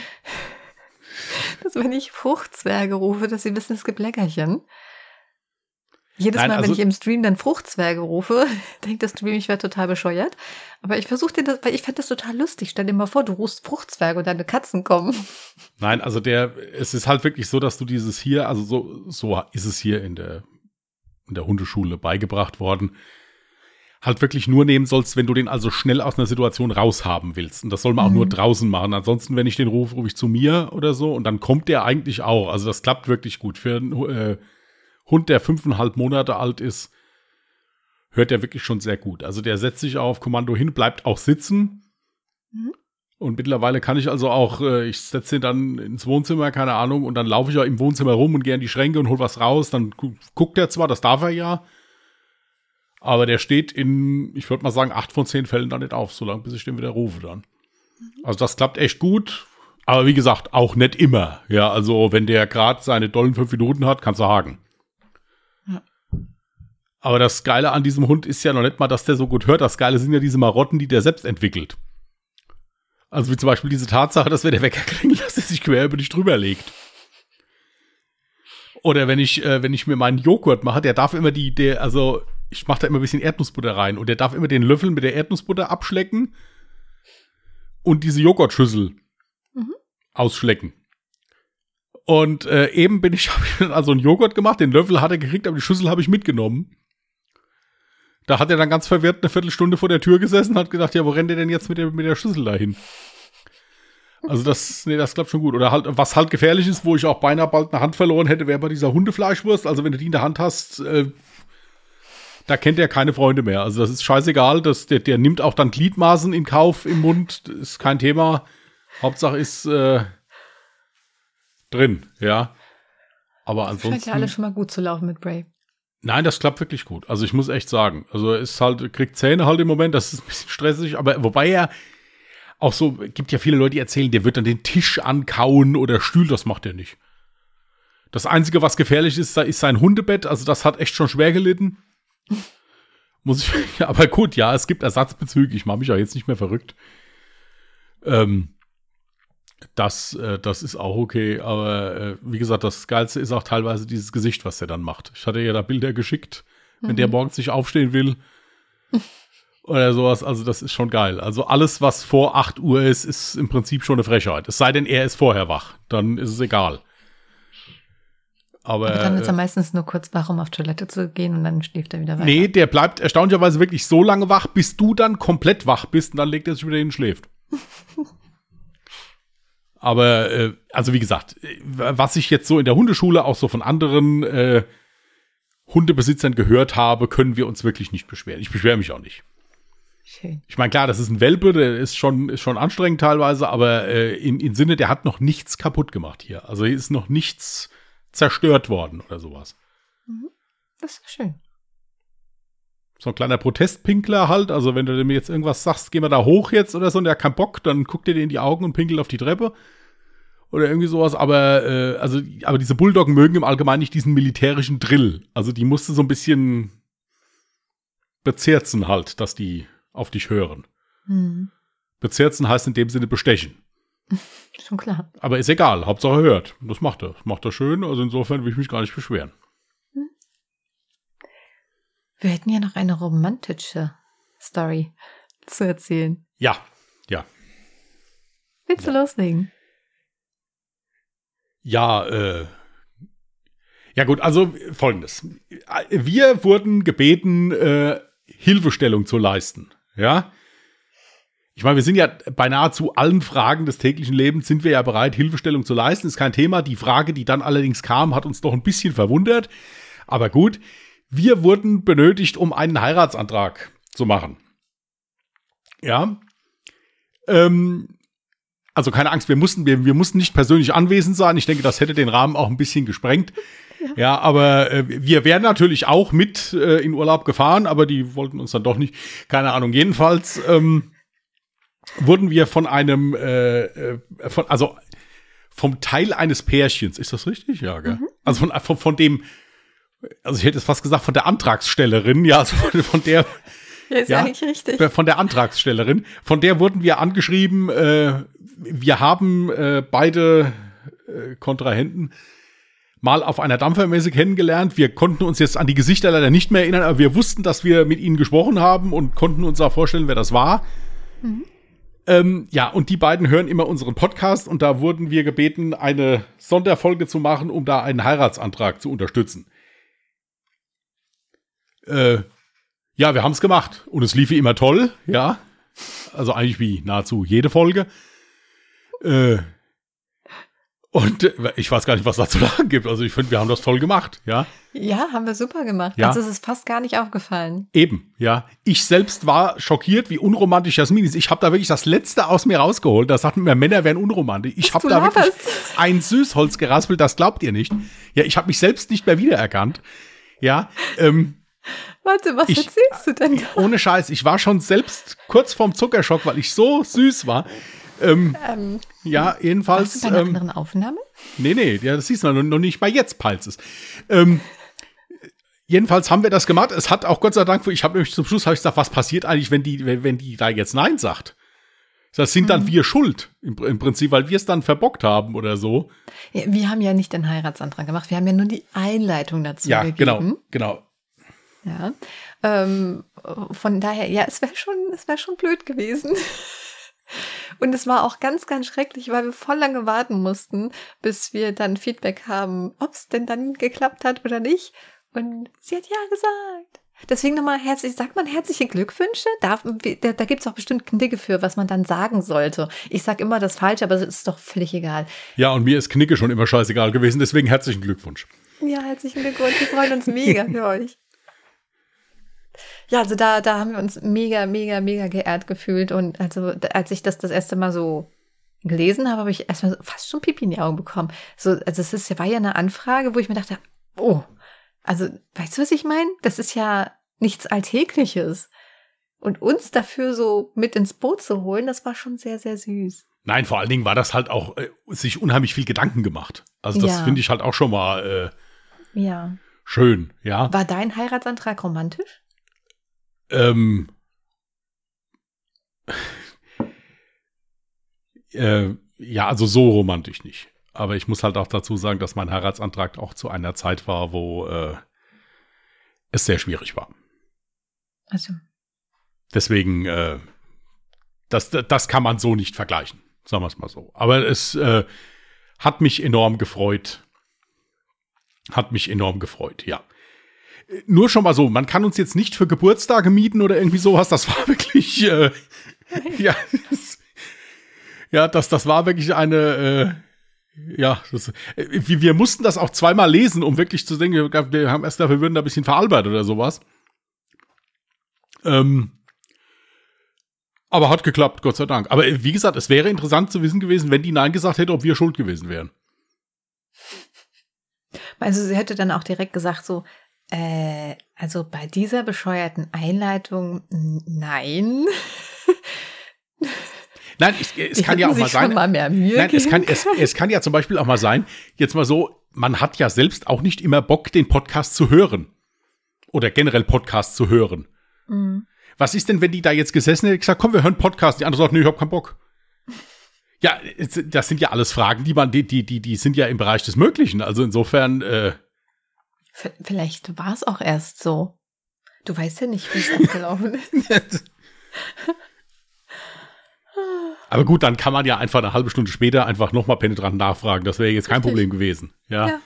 dass wenn ich Fruchtzwerge rufe, dass sie wissen, es gibt Leckerchen. Jedes Nein, Mal, also- wenn ich im Stream dann Fruchtzwerge rufe, denkt das Stream, ich wäre total bescheuert. Aber ich versuche dir das, weil ich fände das total lustig. Stell dir mal vor, du rufst Fruchtzwerge und deine Katzen kommen. Nein, also der, es ist halt wirklich so, dass du dieses hier, also so, so ist es hier in der, in der Hundeschule beigebracht worden, halt wirklich nur nehmen sollst, wenn du den also schnell aus einer Situation raushaben willst. Und das soll man auch Mhm. nur draußen machen. Ansonsten, wenn ich den rufe, rufe ich zu mir oder so und dann kommt der eigentlich auch. Also das klappt wirklich gut. Für einen äh, Hund, der fünfeinhalb Monate alt ist, hört der wirklich schon sehr gut. Also der setzt sich auf Kommando hin, bleibt auch sitzen. Mhm. Und mittlerweile kann ich also auch, äh, ich setze ihn dann ins Wohnzimmer, keine Ahnung, und dann laufe ich auch im Wohnzimmer rum und gehe an die Schränke und hol was raus. Dann gu guckt er zwar, das darf er ja, aber der steht in, ich würde mal sagen, acht von zehn Fällen dann nicht auf, solange bis ich den wieder rufe dann. Also das klappt echt gut. Aber wie gesagt, auch nicht immer. Ja, also wenn der gerade seine dollen fünf Minuten hat, kannst du haken. Aber das Geile an diesem Hund ist ja noch nicht mal, dass der so gut hört. Das Geile sind ja diese Marotten, die der selbst entwickelt. Also wie zum Beispiel diese Tatsache, dass wenn der Wecker klingelt, dass er sich quer über dich drüber legt. Oder wenn ich, äh, wenn ich mir meinen Joghurt mache, der darf immer die, der, also ich mache da immer ein bisschen Erdnussbutter rein und der darf immer den Löffel mit der Erdnussbutter abschlecken und diese Joghurtschüssel Mhm. ausschlecken. Und äh, eben bin ich, habe ich dann also einen Joghurt gemacht, den Löffel hat er gekriegt, aber die Schüssel habe ich mitgenommen. Da hat er dann ganz verwirrt eine Viertelstunde vor der Tür gesessen und hat gedacht, ja, wo rennt er denn jetzt mit der, mit der Schlüssel dahin? Also das, nee, das klappt schon gut. Oder halt, was halt gefährlich ist, wo ich auch beinahe bald eine Hand verloren hätte, wäre bei dieser Hundefleischwurst. Also wenn du die in der Hand hast, äh, da kennt er keine Freunde mehr. Also das ist scheißegal. Das, der, der nimmt auch dann Gliedmaßen in Kauf im Mund. Das ist kein Thema. Hauptsache ist äh, drin, ja. Aber ansonsten. Scheint ja alles schon mal gut zu laufen mit Bray. Nein, das klappt wirklich gut. Also ich muss echt sagen. Also er ist halt, kriegt Zähne halt im Moment, das ist ein bisschen stressig, aber wobei er auch so, gibt ja viele Leute, die erzählen, der wird dann den Tisch ankauen oder Stuhl, das macht er nicht. Das Einzige, was gefährlich ist, ist sein Hundebett, also das hat echt schon schwer gelitten. Muss ich, aber gut, ja, es gibt Ersatzbezüge, ich mache mich ja jetzt nicht mehr verrückt. Ähm, das, äh, das ist auch okay, aber äh, wie gesagt, das Geilste ist auch teilweise dieses Gesicht, was er dann macht. Ich hatte ja da Bilder geschickt, wenn mhm. der morgens nicht aufstehen will oder sowas, also das ist schon geil. Also alles, was vor 8 Uhr ist, ist im Prinzip schon eine Frechheit. Es sei denn, er ist vorher wach, dann ist es egal. Aber, Aber dann ist er äh, meistens nur kurz wach, um auf Toilette zu gehen und dann schläft er wieder weiter. Nee, der bleibt erstaunlicherweise wirklich so lange wach, bis du dann komplett wach bist und dann legt er sich wieder hin und schläft. Aber, äh, also wie gesagt, was ich jetzt so in der Hundeschule auch so von anderen äh, Hundebesitzern gehört habe, können wir uns wirklich nicht beschweren. Ich beschwere mich auch nicht. Schön. Ich meine, klar, das ist ein Welpe, der ist schon, ist schon anstrengend teilweise, aber äh, in, in Sinne, der hat noch nichts kaputt gemacht hier. Also hier ist noch nichts zerstört worden oder sowas. Mhm. Das ist schön. So ein kleiner Protestpinkler halt. Also, wenn du mir jetzt irgendwas sagst, gehen wir da hoch jetzt oder so und der hat keinen Bock, dann guckt er dir in die Augen und pinkelt auf die Treppe. Oder irgendwie sowas. Aber, äh, also, aber diese Bulldoggen mögen im Allgemeinen nicht diesen militärischen Drill. Also, die musste so ein bisschen bezirzen halt, dass die auf dich hören. Mhm. Bezirzen heißt in dem Sinne bestechen. Schon klar. Aber ist egal, Hauptsache hört. Das macht er. Das macht er schön, also insofern will ich mich gar nicht beschweren. Wir hätten ja noch eine romantische Story zu erzählen. Ja, ja. Willst du ja. loslegen? Ja, äh. Ja gut, also folgendes. Wir wurden gebeten, äh, Hilfestellung zu leisten. Ja. Ich meine, wir sind ja bei nahezu allen Fragen des täglichen Lebens sind wir ja bereit, Hilfestellung zu leisten. Ist kein Thema. Die Frage, die dann allerdings kam, hat uns doch ein bisschen verwundert. Aber gut, wir wurden benötigt, um einen Heiratsantrag zu machen. Ja. Ähm, also keine Angst, wir mussten, wir, wir mussten nicht persönlich anwesend sein. Ich denke, das hätte den Rahmen auch ein bisschen gesprengt. Ja, ja aber äh, wir wären natürlich auch mit äh, in Urlaub gefahren, aber die wollten uns dann doch nicht. Keine Ahnung. Jedenfalls ähm, wurden wir von einem, äh, äh, von, also vom Teil eines Pärchens, ist das richtig? Ja, gell? Mhm. Also von, von, von dem, also ich hätte es fast gesagt, von der Antragstellerin, ja, also von, von der. Ja, ist ja, eigentlich richtig. Von der Antragstellerin. Von der wurden wir angeschrieben, äh, wir haben äh, beide äh, Kontrahenten mal auf einer Dampfermesse kennengelernt. Wir konnten uns jetzt an die Gesichter leider nicht mehr erinnern, aber wir wussten, dass wir mit ihnen gesprochen haben und konnten uns auch vorstellen, wer das war. Mhm. Ähm, ja, und die beiden hören immer unseren Podcast und da wurden wir gebeten, eine Sonderfolge zu machen, um da einen Heiratsantrag zu unterstützen. Äh, ja, wir haben es gemacht und es lief wie immer toll, ja. Also eigentlich wie nahezu jede Folge. Äh, und äh, ich weiß gar nicht, was da zu lachen gibt. Also ich finde, wir haben das toll gemacht, ja. Ja, haben wir super gemacht. Ja. Also es ist fast gar nicht aufgefallen. Eben, ja. Ich selbst war schockiert, wie unromantisch Jasmin ist. Ich habe da wirklich das Letzte aus mir rausgeholt. Da sagten mir, Männer wären unromantisch. Ich habe da wirklich ein Süßholz geraspelt, das glaubt ihr nicht. Ja, ich habe mich selbst nicht mehr wiedererkannt. Ja, ähm, Warte, was ich, erzählst du denn? Ohne Scheiß, ich war schon selbst kurz vorm Zuckerschock, weil ich so süß war. Ähm, ähm, ja, jedenfalls. Warst du bei einer ähm, anderen Aufnahme? Nee, nee, ja, das siehst du noch nicht mal jetzt, Palzes. Ähm, jedenfalls haben wir das gemacht. Es hat auch Gott sei Dank, ich habe nämlich zum Schluss hab ich gesagt, was passiert eigentlich, wenn die, wenn, wenn die da jetzt Nein sagt? Das sind dann mhm. wir schuld, im, im, Prinzip, weil wir es dann verbockt haben oder so. Ja, wir haben ja nicht den Heiratsantrag gemacht, wir haben ja nur die Einleitung dazu ja, gegeben. Ja, genau, genau. Ja, ähm, von daher, ja, es wäre schon, es wäre schon blöd gewesen. Und es war auch ganz, ganz schrecklich, weil wir voll lange warten mussten, bis wir dann Feedback haben, ob es denn dann geklappt hat oder nicht. Und sie hat ja gesagt. Deswegen nochmal herzlich, sagt man herzliche Glückwünsche? Darf, da da gibt es auch bestimmt Knicke für, was man dann sagen sollte. Ich sag immer das Falsche, aber es ist doch völlig egal. Ja, und mir ist Knicke schon immer scheißegal gewesen, deswegen herzlichen Glückwunsch. Ja, herzlichen Glückwunsch. Wir freuen uns mega für euch. Ja, also da, da haben wir uns mega, mega, mega geehrt gefühlt. Und also, als ich das das erste Mal so gelesen habe, habe ich erstmal fast schon Pipi in die Augen bekommen. So, also es ist, war ja eine Anfrage, wo ich mir dachte, oh, also, weißt du, was ich meine? Das ist ja nichts Alltägliches. Und uns dafür so mit ins Boot zu holen, das war schon sehr, sehr süß. Nein, vor allen Dingen war das halt auch äh, sich unheimlich viel Gedanken gemacht. Also das Ja. finde ich halt auch schon mal äh, Ja. schön, ja. War dein Heiratsantrag romantisch? Ähm, äh, ja, also so romantisch nicht. Aber ich muss halt auch dazu sagen, dass mein Heiratsantrag auch zu einer Zeit war, wo äh, es sehr schwierig war. Also, Deswegen, äh, das, das kann man so nicht vergleichen, sagen wir es mal so. Aber es äh, hat mich enorm gefreut. Hat mich enorm gefreut, ja. Nur schon mal so, man kann uns jetzt nicht für Geburtstage mieten oder irgendwie sowas. Das war wirklich, äh, ja, das, ja, das, das war wirklich eine, äh, ja, das, äh, wir, wir mussten das auch zweimal lesen, um wirklich zu denken, wir haben erst wir würden da ein bisschen veralbert oder sowas. Ähm, aber hat geklappt, Gott sei Dank. Aber äh, wie gesagt, es wäre interessant zu wissen gewesen, wenn die Nein gesagt hätte, ob wir schuld gewesen wären. also sie hätte dann auch direkt gesagt so, äh, also bei dieser bescheuerten Einleitung, nein. Nein, es, es Die kann ja auch mal sein. mal Nein, es kann, es, es kann ja zum Beispiel auch mal sein, jetzt mal so, man hat ja selbst auch nicht immer Bock, den Podcast zu hören. Oder generell Podcast zu hören. Mhm. Was ist denn, wenn die da jetzt gesessen hätte und gesagt, komm, wir hören Podcast? Die andere sagt, nee, ich hab keinen Bock. Ja, das sind ja alles Fragen, die man, die, die, die, die sind ja im Bereich des Möglichen. Also insofern, äh, V- Vielleicht war es auch erst so. Du weißt ja nicht, wie es abgelaufen ist. Aber gut, dann kann man ja einfach eine halbe Stunde später einfach nochmal penetrant nachfragen. Das wäre jetzt kein Richtig. Problem gewesen. Ja. Ja.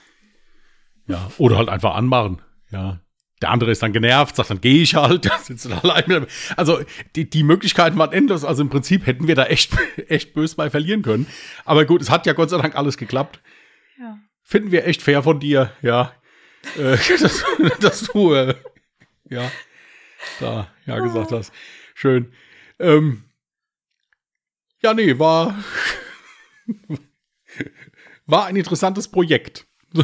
ja. Oder halt einfach anmachen. Ja. Der andere ist dann genervt, sagt, dann gehe ich halt. Also die, die Möglichkeiten waren endlos. Also im Prinzip hätten wir da echt, echt bös bei verlieren können. Aber gut, es hat ja Gott sei Dank alles geklappt. Ja. Finden wir echt fair von dir, ja. Äh, dass, dass du, äh, ja, da, ja, gesagt hast. Schön. Ähm, ja, nee, war, war ein interessantes Projekt.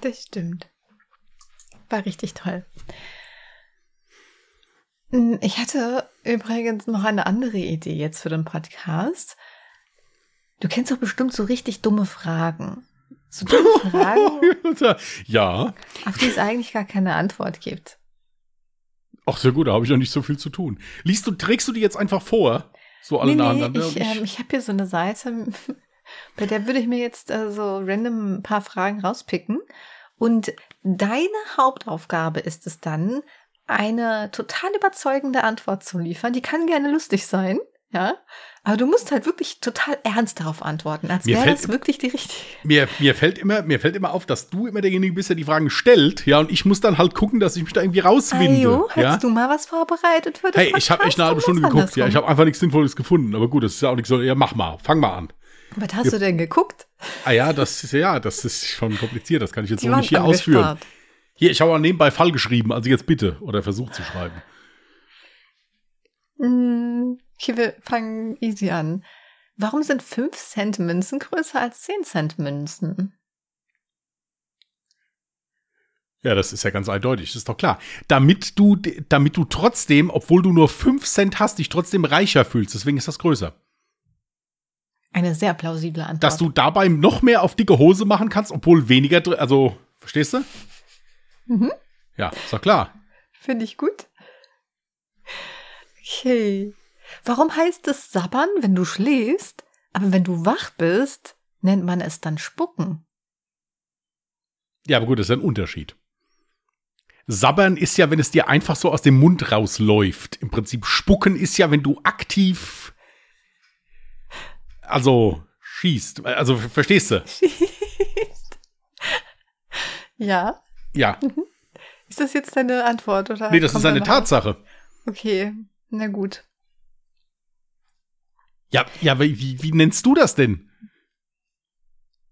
Das stimmt. War richtig toll. Hm, Ich hatte übrigens noch eine andere Idee jetzt für den Podcast. Du kennst doch bestimmt so richtig dumme Fragen. So dumme Fragen, ja, auf die es eigentlich gar keine Antwort gibt. ach sehr gut, da habe ich ja nicht so viel zu tun. Liest du, trägst du die jetzt einfach vor? So alle Nee, nee, nacheinander? ich, Und ähm, ich habe hier so eine Seite, bei der würde ich mir jetzt äh, so random ein paar Fragen rauspicken. Und deine Hauptaufgabe ist es dann, eine total überzeugende Antwort zu liefern. Die kann gerne lustig sein, ja. Aber du musst halt wirklich total ernst darauf antworten, als wäre das wirklich die richtige. mir, mir, fällt immer, mir fällt immer auf, dass du immer derjenige bist, der die Fragen stellt, ja, und ich muss dann halt gucken, dass ich mich da irgendwie rauswinde. Ayo, ja? hättest du mal was vorbereitet für das Hey, ich habe echt eine halbe Stunde geguckt, ja. andersrum? Ich habe einfach nichts Sinnvolles gefunden. Aber gut, das ist ja auch nichts so. Ja, mach mal, fang mal an. Was hast du denn geguckt? Ah ja, das ist ja, das ist schon kompliziert. Das kann ich jetzt so nicht hier ausführen. angespart. Hier, ich habe auch nebenbei Fall geschrieben, also jetzt bitte. Oder versucht zu schreiben. Hm, Okay, wir fangen easy an. Warum sind 5 Cent Münzen größer als 10 Cent Münzen? Ja, das ist ja ganz eindeutig, das ist doch klar. Damit du, damit du trotzdem, obwohl du nur 5 Cent hast, dich trotzdem reicher fühlst. Deswegen ist das größer. Eine sehr plausible Antwort. Dass du dabei noch mehr auf dicke Hose machen kannst, obwohl weniger, drin- also, verstehst du? Mhm. Ja, ist doch klar. Finde ich gut. Okay. Warum heißt es sabbern, wenn du schläfst, aber wenn du wach bist, nennt man es dann spucken? Ja, aber gut, das ist ein Unterschied. Sabbern ist ja, wenn es dir einfach so aus dem Mund rausläuft. Im Prinzip spucken ist ja, wenn du aktiv, also schießt. Also verstehst du? ja. Ja. Ist das jetzt deine Antwort? Oder Nee, das ist eine Tatsache. Okay, na gut. Ja, ja, wie, wie, wie nennst du das denn?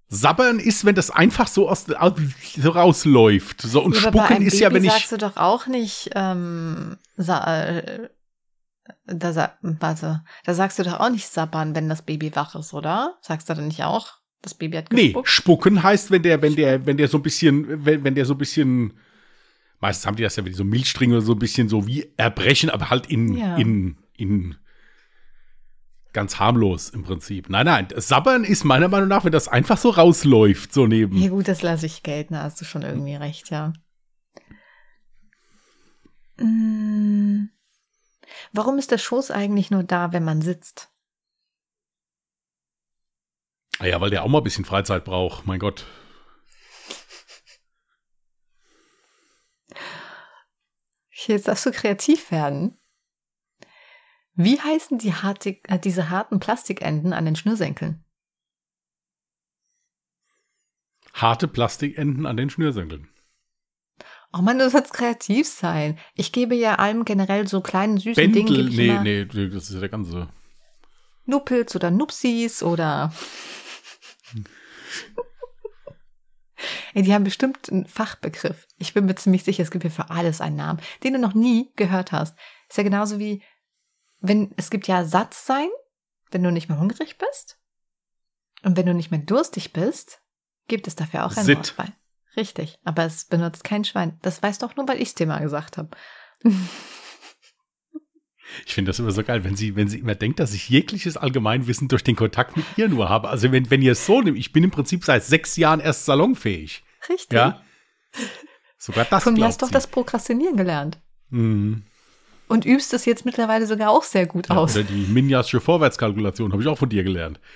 Sabbern ist, wenn das einfach so aus, aus so rausläuft. So und Ja, spucken ist ja, Baby wenn ich. sagst du doch auch nicht, ähm, äh, da, sa warte, da sagst du doch auch nicht sabbern, wenn das Baby wach ist, oder? Sagst du dann nicht auch, das Baby hat Nee, gespuckt? spucken heißt, wenn der, wenn der, wenn der so ein bisschen, wenn, wenn der so ein bisschen, meistens haben die das ja, wenn die so Milchstränge so ein bisschen so wie erbrechen, aber halt in, Ja. in, in ganz harmlos im Prinzip. Nein, nein, Sabbern ist meiner Meinung nach, wenn das einfach so rausläuft, so neben. Ja gut, das lasse ich gelten, da hast du schon irgendwie recht, ja. Mm. Warum ist der Schoß eigentlich nur da, wenn man sitzt? Ah ja, weil der auch mal ein bisschen Freizeit braucht, mein Gott. Jetzt darfst du kreativ werden. Wie heißen die harte, äh, diese harten Plastikenden an den Schnürsenkeln? Harte Plastikenden an den Schnürsenkeln. Oh Mann, du sollst kreativ sein. Ich gebe ja allem generell so kleinen süßen Dingen. Bändel, immer nee, nee, das ist ja der ganze. Nuppels oder Nupsis oder. Ey, die haben bestimmt einen Fachbegriff. Ich bin mir ziemlich sicher, es gibt hier für alles einen Namen, den du noch nie gehört hast. Ist ja genauso wie, wenn, es gibt ja Satz sein, wenn du nicht mehr hungrig bist. Und wenn du nicht mehr durstig bist, gibt es dafür auch ein Sitt. Wort bei. Richtig, aber es benutzt kein Schwein. Das weißt du auch nur, weil ich es dir mal gesagt habe. Ich finde das immer so geil, wenn sie, wenn sie immer denkt, dass ich jegliches Allgemeinwissen durch den Kontakt mit ihr nur habe. Also wenn, wenn ihr es so nimmt, ich bin im Prinzip seit sechs Jahren erst salonfähig. Richtig. Ja. Sogar das Von mir hast du doch das Prokrastinieren gelernt. Mhm. Und übst es jetzt mittlerweile sogar auch sehr gut Ja, aus. oder die Minjasche Vorwärtskalkulation habe ich auch von dir gelernt.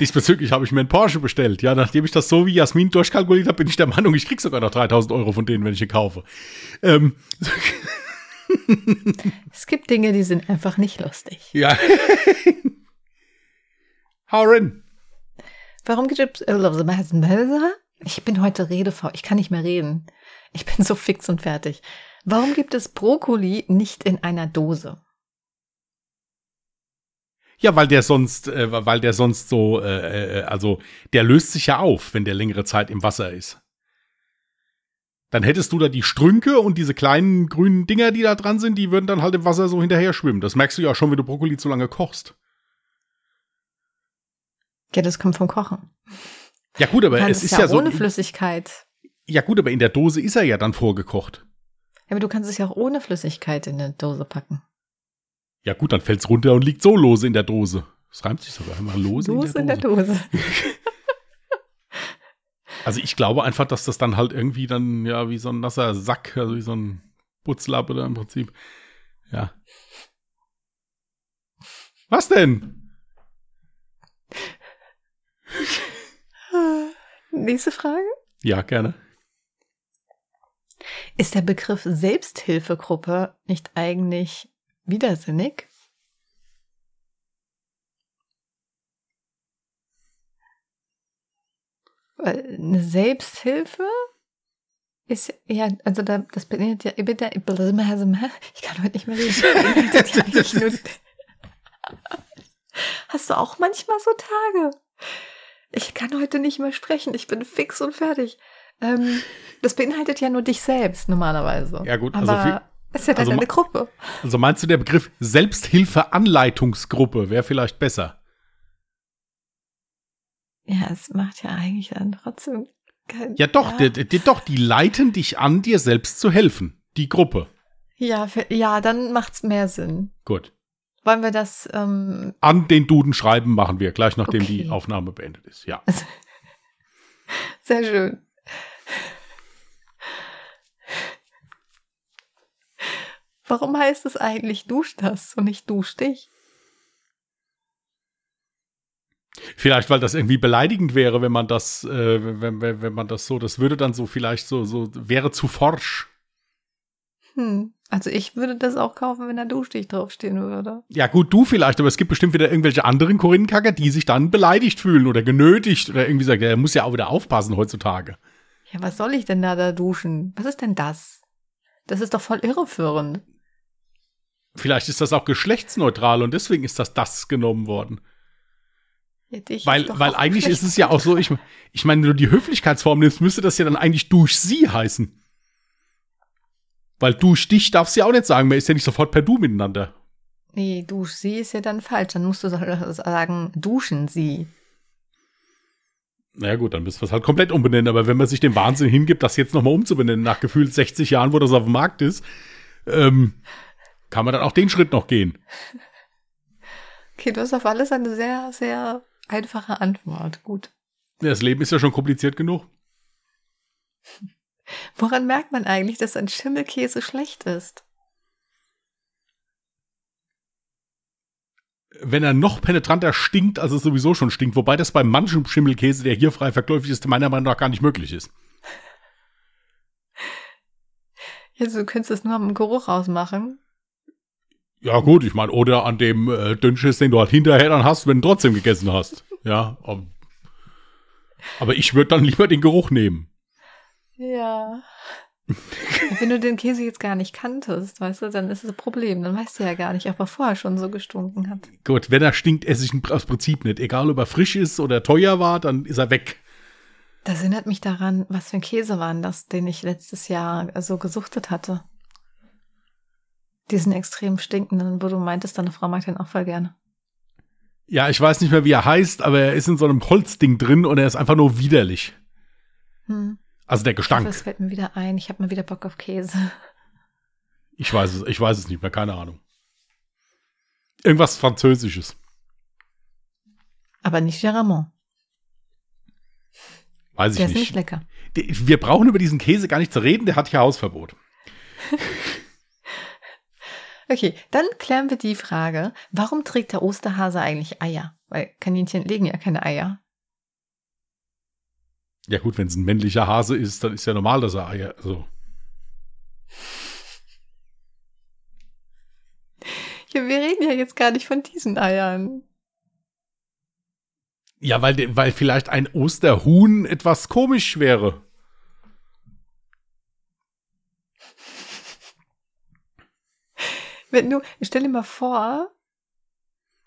Diesbezüglich habe ich mir einen Porsche bestellt. Ja, nachdem ich das so wie Jasmin durchkalkuliert habe, bin ich der Meinung, ich krieg sogar noch 3000 Euro von denen, wenn ich ihn kaufe. Ähm, Es gibt Dinge, die sind einfach nicht lustig. ja. Hau rein. Warum gibt es. Ich bin heute redefaul. Ich kann nicht mehr reden. Ich bin so fix und fertig. Warum gibt es Brokkoli nicht in einer Dose? Ja, weil der sonst, äh, weil der sonst so, äh, äh, also der löst sich ja auf, wenn der längere Zeit im Wasser ist. Dann hättest du da die Strünke und diese kleinen grünen Dinger, die da dran sind, die würden dann halt im Wasser so hinterher schwimmen. Das merkst du ja schon, wenn du Brokkoli zu lange kochst. Ja, das kommt vom Kochen. Ja gut, aber es ist ja, ja so. ohne Flüssigkeit. Ja gut, aber in der Dose ist er ja dann vorgekocht. Ja, aber du kannst es ja auch ohne Flüssigkeit in eine Dose packen. Ja gut, dann fällt's runter und liegt so lose in der Dose. Das reimt sich sogar immer lose, Dose in der Dose. Dose. Also ich glaube einfach, dass das dann halt irgendwie dann, ja, wie so ein nasser Sack, also wie so ein Putzlappe da im Prinzip. Ja. Was denn? Nächste Frage. Ja, gerne. Ist der Begriff Selbsthilfegruppe nicht eigentlich widersinnig? Weil eine Selbsthilfe ist ja, also da, das beinhaltet ja, ich kann heute nicht mehr reden. Hast du auch manchmal so Tage? Ich kann heute nicht mehr sprechen, ich bin fix und fertig. Ähm, das beinhaltet ja nur dich selbst normalerweise. Ja, gut, also aber viel- ist ja dann also eine Gruppe. Also meinst du, der Begriff Selbsthilfeanleitungsgruppe wäre vielleicht besser? Ja, es macht ja eigentlich dann trotzdem keinen Ja doch, Ja, Die, die, doch, die leiten dich an, dir selbst zu helfen. Die Gruppe. ja, für, ja dann macht's mehr Sinn. Gut. Wollen wir das, ähm, An den Duden schreiben machen wir, gleich nachdem Okay. die Aufnahme beendet ist. Ja. sehr schön. Warum heißt es eigentlich dusch das und nicht dusch dich? Vielleicht, weil das irgendwie beleidigend wäre, wenn man das, äh, wenn, wenn, wenn man das so, das würde dann so vielleicht so, so, wäre zu forsch. Hm. Also ich würde das auch kaufen, wenn da Duschstich draufstehen würde. Ja, gut, du vielleicht, aber es gibt bestimmt wieder irgendwelche anderen Korinnenkacker, die sich dann beleidigt fühlen oder genötigt oder irgendwie sagen, der muss ja auch wieder aufpassen heutzutage. Ja, was soll ich denn da da duschen? Was ist denn das? Das ist doch voll irreführend. Vielleicht ist das auch geschlechtsneutral und deswegen ist das das genommen worden. Ja, Weil, weil eigentlich ist es ja auch so, ich, ich meine, wenn du die Höflichkeitsform nimmst, müsste das ja dann eigentlich durch sie heißen. Weil durch dich darfst du ja auch nicht sagen, man ist ja nicht sofort per Du miteinander. Nee, dusch sie ist ja dann falsch. Dann musst du sagen, duschen sie. Naja gut, dann müssen wir es halt komplett umbenennen. Aber wenn man sich den Wahnsinn hingibt, das jetzt nochmal umzubenennen, nach gefühlt 60 Jahren, wo das auf dem Markt ist, ähm, kann man dann auch den Schritt noch gehen. Okay, du hast auf alles eine sehr, sehr einfache Antwort. Gut. Das Leben ist ja schon kompliziert genug. Woran merkt man eigentlich, dass ein Schimmelkäse schlecht ist? Wenn er noch penetranter stinkt, als es sowieso schon stinkt, wobei das bei manchem Schimmelkäse, der hier frei verkäuflich ist, meiner Meinung nach gar nicht möglich ist. Also, du könntest es nur am Geruch ausmachen. Ja, gut, ich meine, oder an dem äh, Dünnschiss, den du halt hinterher dann hast, wenn du trotzdem gegessen hast. Ja, aber, aber ich würde dann lieber den Geruch nehmen. Ja. Wenn du den Käse jetzt gar nicht kanntest, weißt du, dann ist es ein Problem. Dann weißt du ja gar nicht, ob er vorher schon so gestunken hat. Gut, wenn er stinkt, esse ich ihn aus Prinzip nicht. Egal, ob er frisch ist oder teuer war, dann ist er weg. Das erinnert mich daran, was für ein Käse war das, den ich letztes Jahr so gesuchtet hatte. Diesen extrem stinkenden, wo du meintest, deine Frau mag den auch voll gerne. Ja, ich weiß nicht mehr, wie er heißt, aber er ist in so einem Holzding drin und er ist einfach nur widerlich. Hm. Also der Gestank. es fällt mir wieder ein. Ich habe mal wieder Bock auf Käse. Ich weiß es, ich weiß es nicht mehr, keine Ahnung. Irgendwas Französisches. Aber nicht Geramont. Weiß ich Der ist nicht. nicht lecker. Wir brauchen über diesen Käse gar nicht zu reden, der hat hier Hausverbot. Okay, dann klären wir die Frage, warum trägt der Osterhase eigentlich Eier? Weil Kaninchen legen ja keine Eier. Ja gut, wenn es ein männlicher Hase ist, dann ist ja normal, dass er Eier, also. Ja, wir reden ja jetzt gar nicht von diesen Eiern. Ja, weil, weil vielleicht ein Osterhuhn etwas komisch wäre. Wenn du, stell dir mal vor,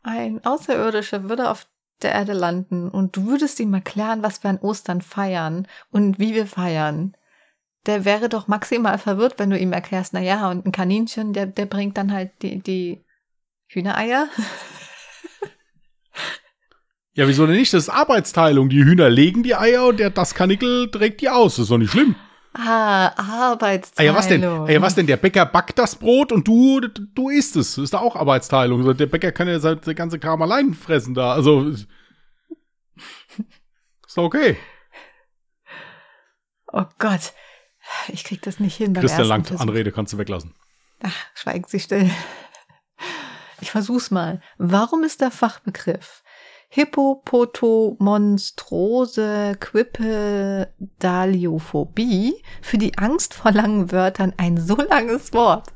ein Außerirdischer würde auf der Erde landen und du würdest ihm erklären, was wir an Ostern feiern und wie wir feiern. Der wäre doch maximal verwirrt, wenn du ihm erklärst, na ja, und ein Kaninchen, der, der bringt dann halt die, die Hühnereier. Ja, wieso denn nicht? Das ist Arbeitsteilung. Die Hühner legen die Eier und der, das Kanickel trägt die aus. Das ist doch nicht schlimm. Ah, Ah Arbeitsteilung. ja, was denn? Ah ja, was denn? Der Bäcker backt das Brot und du, du isst es. Das ist doch auch Arbeitsteilung. Der Bäcker kann ja sein der ganze Kram allein fressen da. Also, ist doch okay. Oh Gott, ich krieg das nicht hin Christian ersten Lang, Versuch. Anrede kannst du weglassen. Ach, schweigen Sie still. Ich versuch's mal. Warum ist der Fachbegriff Hippopotomonstrose Quippedaliophobie für die Angst vor langen Wörtern ein so langes Wort?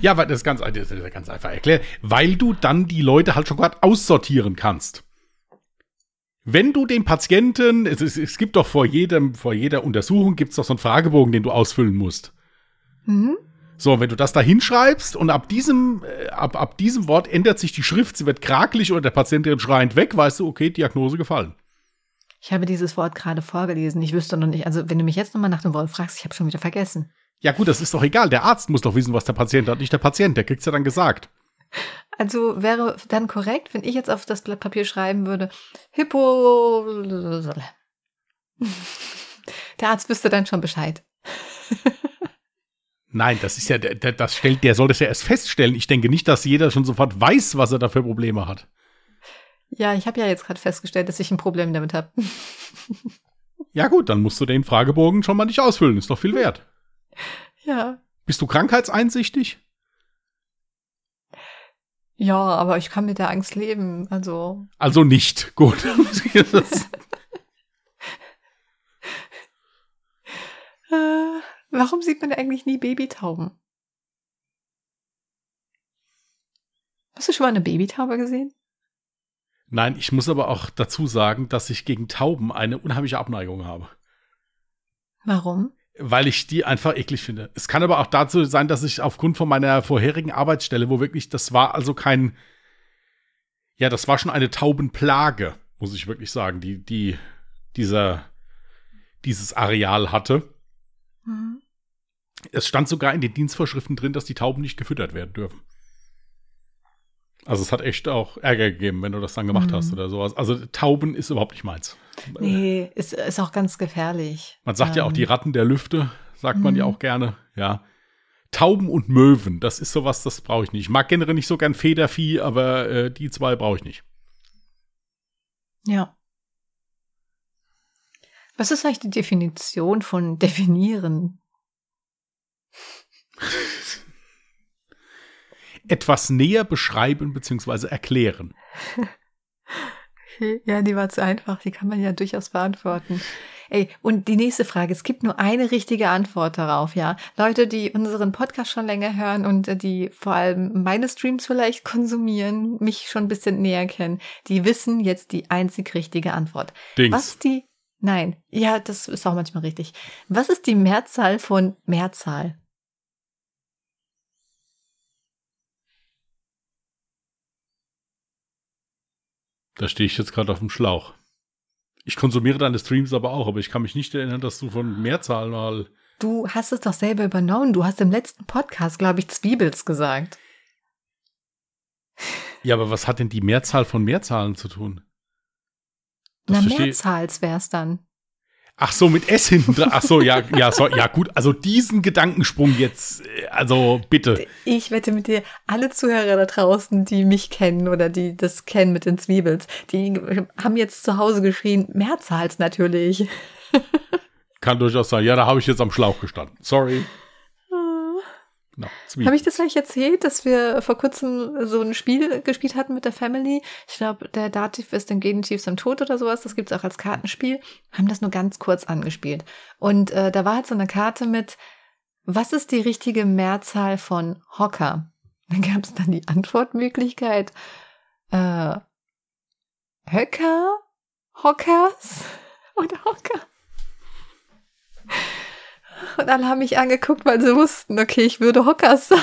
Ja, weil das ist ganz, das ist ganz einfach erklärt. Weil du dann die Leute halt schon gerade aussortieren kannst. Wenn du den Patienten, es, es, es gibt doch vor jedem, vor jeder Untersuchung gibt's doch so einen Fragebogen, den du ausfüllen musst. Mhm. So, wenn du das da hinschreibst und ab diesem, äh, ab, ab diesem Wort ändert sich die Schrift, sie wird krakelig oder der Patient rennt schreiend weg, weißt du, okay, Diagnose gefallen. Ich habe dieses Wort gerade vorgelesen. Ich wüsste noch nicht. Also, wenn du mich jetzt nochmal nach dem Wort fragst, ich habe schon wieder vergessen. Ja gut, das ist doch egal. Der Arzt muss doch wissen, was der Patient hat, nicht der Patient. Der kriegt's ja dann gesagt. Also wäre dann korrekt, wenn ich jetzt auf das Blatt Papier schreiben würde, Hippo. Der Arzt wüsste dann schon Bescheid. Nein, das ist ja, das stellt, der soll das ja erst feststellen. Ich denke nicht, dass jeder schon sofort weiß, was er da für Probleme hat. Ja, ich habe ja jetzt gerade festgestellt, dass ich ein Problem damit habe. Ja gut, dann musst du den Fragebogen schon mal nicht ausfüllen. Ist doch viel wert. Ja. Bist du krankheitseinsichtig? Ja, aber ich kann mit der Angst leben. Also. Also nicht. Gut. Warum sieht man eigentlich nie Babytauben? Hast du schon mal eine Babytaube gesehen? Nein, ich muss aber auch dazu sagen, dass ich gegen Tauben eine unheimliche Abneigung habe. Warum? Weil ich die einfach eklig finde. Es kann aber auch dazu sein, dass ich aufgrund von meiner vorherigen Arbeitsstelle, wo wirklich, das war also kein, ja, das war schon eine Taubenplage, muss ich wirklich sagen, die, die, dieser, dieses Areal hatte. Mhm. Es stand sogar in den Dienstvorschriften drin, dass die Tauben nicht gefüttert werden dürfen. Also es hat echt auch Ärger gegeben, wenn du das dann gemacht mhm. hast oder sowas. Also Tauben ist überhaupt nicht meins. Nee, ist, ist auch ganz gefährlich. Man sagt ähm. ja auch die ähm. Ratten der Lüfte, sagt man ja mhm. auch gerne, ja. Tauben und Möwen, das ist sowas, das brauche ich nicht. Ich mag generell nicht so gern Federvieh, aber äh, die zwei brauche ich nicht. Ja. Was ist eigentlich die Definition von definieren? etwas näher beschreiben bzw. erklären? Ja, die war zu einfach. Die kann man ja durchaus beantworten. Ey, und die nächste Frage. Es gibt nur eine richtige Antwort darauf, ja. Leute, die unseren Podcast schon länger hören und äh, die vor allem meine Streams vielleicht konsumieren, mich schon ein bisschen näher kennen, die wissen jetzt die einzig richtige Antwort. Dings. Was ist die? Nein. Ja, das ist auch manchmal richtig. Was ist die Mehrzahl von Mehrzahl? Da stehe ich jetzt gerade auf dem Schlauch. Ich konsumiere deine Streams aber auch, aber ich kann mich nicht erinnern, dass du von Mehrzahl mal. Du hast es doch selber übernommen. Du hast im letzten Podcast, glaube ich, Zwiebels gesagt. Ja, aber was hat denn die Mehrzahl von Mehrzahlen zu tun? Das Na, Mehrzahls wär's dann. Ach so, mit S hinten dran. Ach so, ja, ja, so, ja, gut. Also diesen Gedankensprung jetzt, äh, also bitte. Ich wette mit dir, alle Zuhörer da draußen, die mich kennen oder die das kennen mit den Zwiebels, die haben jetzt zu Hause geschrien, Mehrzahl natürlich. Kann durchaus sein. Ja, da habe ich jetzt am Schlauch gestanden. Sorry. Genau, Habe ich das gleich erzählt, dass wir vor kurzem so ein Spiel gespielt hatten mit der Family? Ich glaube, der Dativ ist im Genitiv zum Tod oder sowas. Das gibt's auch als Kartenspiel. Haben das nur ganz kurz angespielt. Und äh, da war halt so eine Karte mit, was ist die richtige Mehrzahl von Hocker? Dann gab es dann die Antwortmöglichkeit, äh, Höcker? Hockers? Oder Hocker? Und alle haben mich angeguckt, weil sie wussten, okay, ich würde Hockers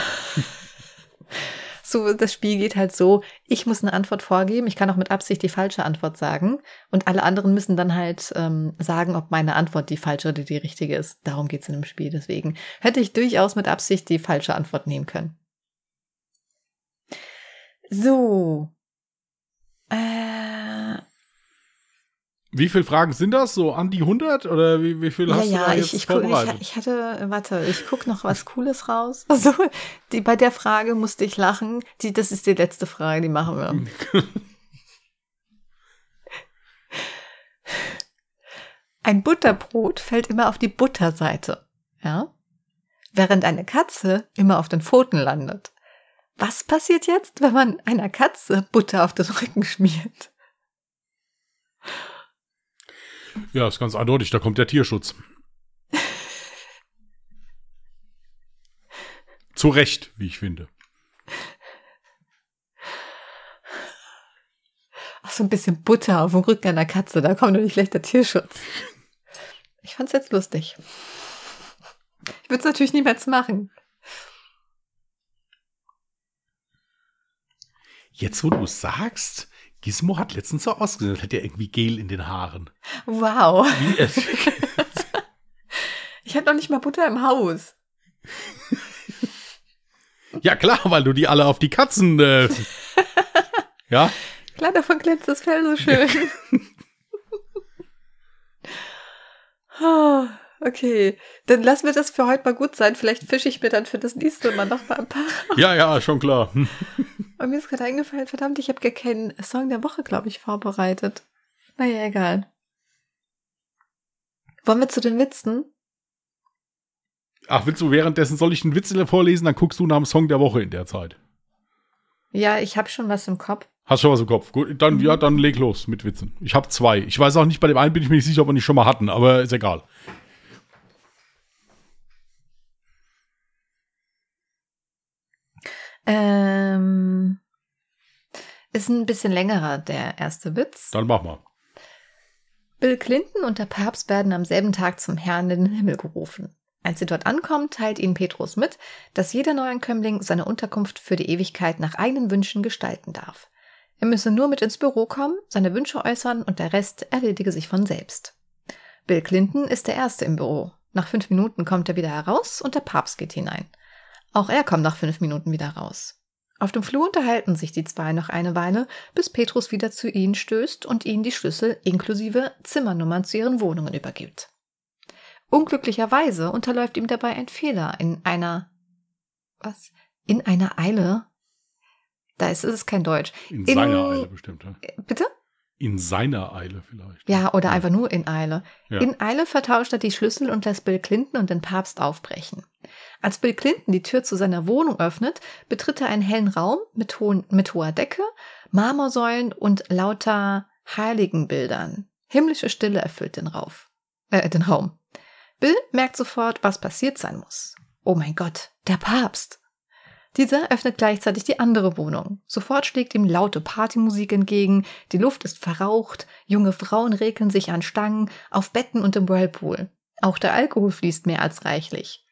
so, das Spiel geht halt so, ich muss eine Antwort vorgeben, ich kann auch mit Absicht die falsche Antwort sagen und alle anderen müssen dann halt ähm, sagen, ob meine Antwort die falsche oder die richtige ist. Darum geht's in dem Spiel. Deswegen hätte ich durchaus mit Absicht die falsche Antwort nehmen können. So. Äh, wie viele Fragen sind das? So an die 100 oder wie, wie viel ja, hast ja, du da jetzt ich, ich, vorbereitet? Ich, ich, hatte, warte, ich guck noch was Cooles raus. Also die, bei der Frage musste ich lachen. Die, das ist die letzte Frage, die machen wir. Ein Butterbrot fällt immer auf die Butterseite, ja? Während eine Katze immer auf den Pfoten landet. Was passiert jetzt, wenn man einer Katze Butter auf den Rücken schmiert? Ja, ist ganz eindeutig, da kommt der Tierschutz. Zu Recht, wie ich finde. Ach, so ein bisschen Butter auf dem Rücken einer Katze, da kommt doch nicht gleich der Tierschutz. Ich fand's jetzt lustig. Ich würde es natürlich niemals machen. Jetzt, wo du es sagst, Gizmo hat letztens so ausgesehen, hätte er irgendwie Gel in den Haaren. Wow. ich habe noch nicht mal Butter im Haus. ja, klar, weil du die alle auf die Katzen. Äh, ja. Klar, davon glänzt das Fell so schön. Okay, dann lassen wir das für heute mal gut sein. Vielleicht fische ich mir dann für das nächste Mal noch mal ein paar. ja, ja, schon klar. Und mir ist gerade eingefallen, verdammt, ich habe gar keinen Song der Woche, glaube ich, vorbereitet. Naja, egal. Wollen wir zu den Witzen? Ach, willst du währenddessen, soll ich einen Witz vorlesen? Dann guckst du nach dem Song der Woche in der Zeit. Ja, ich habe schon was im Kopf. Hast schon was im Kopf? Gut, dann, mhm. ja, dann leg los mit Witzen. Ich habe zwei. Ich weiß auch nicht, bei dem einen bin ich mir nicht sicher, ob wir nicht schon mal hatten, aber ist egal. Ähm, ist ein bisschen längerer, der erste Witz. Dann mach mal. Bill Clinton und der Papst werden am selben Tag zum Herrn in den Himmel gerufen. Als sie dort ankommen, teilt ihnen Petrus mit, dass jeder Neuankömmling seine Unterkunft für die Ewigkeit nach eigenen Wünschen gestalten darf. Er müsse nur mit ins Büro kommen, seine Wünsche äußern und der Rest erledige sich von selbst. Bill Clinton ist der Erste im Büro. Nach fünf Minuten kommt er wieder heraus und der Papst geht hinein. Auch er kommt nach fünf Minuten wieder raus. Auf dem Flur unterhalten sich die zwei noch eine Weile, bis Petrus wieder zu ihnen stößt und ihnen die Schlüssel inklusive Zimmernummern zu ihren Wohnungen übergibt. Unglücklicherweise unterläuft ihm dabei ein Fehler in einer was? In einer Eile? Da ist es kein Deutsch. In, in seiner Eile bestimmt. Ja. Bitte? In seiner Eile vielleicht. Ja, oder ja. einfach nur in Eile. Ja. In Eile vertauscht er die Schlüssel und lässt Bill Clinton und den Papst aufbrechen. Als Bill Clinton die Tür zu seiner Wohnung öffnet, betritt er einen hellen Raum mit, hohen, mit hoher Decke, Marmorsäulen und lauter Heiligenbildern. Himmlische Stille erfüllt den, Rauf, äh, den Raum. Bill merkt sofort, was passiert sein muss. Oh mein Gott, der Papst. Dieser öffnet gleichzeitig die andere Wohnung. Sofort schlägt ihm laute Partymusik entgegen, die Luft ist verraucht, junge Frauen regeln sich an Stangen, auf Betten und im Whirlpool. Auch der Alkohol fließt mehr als reichlich.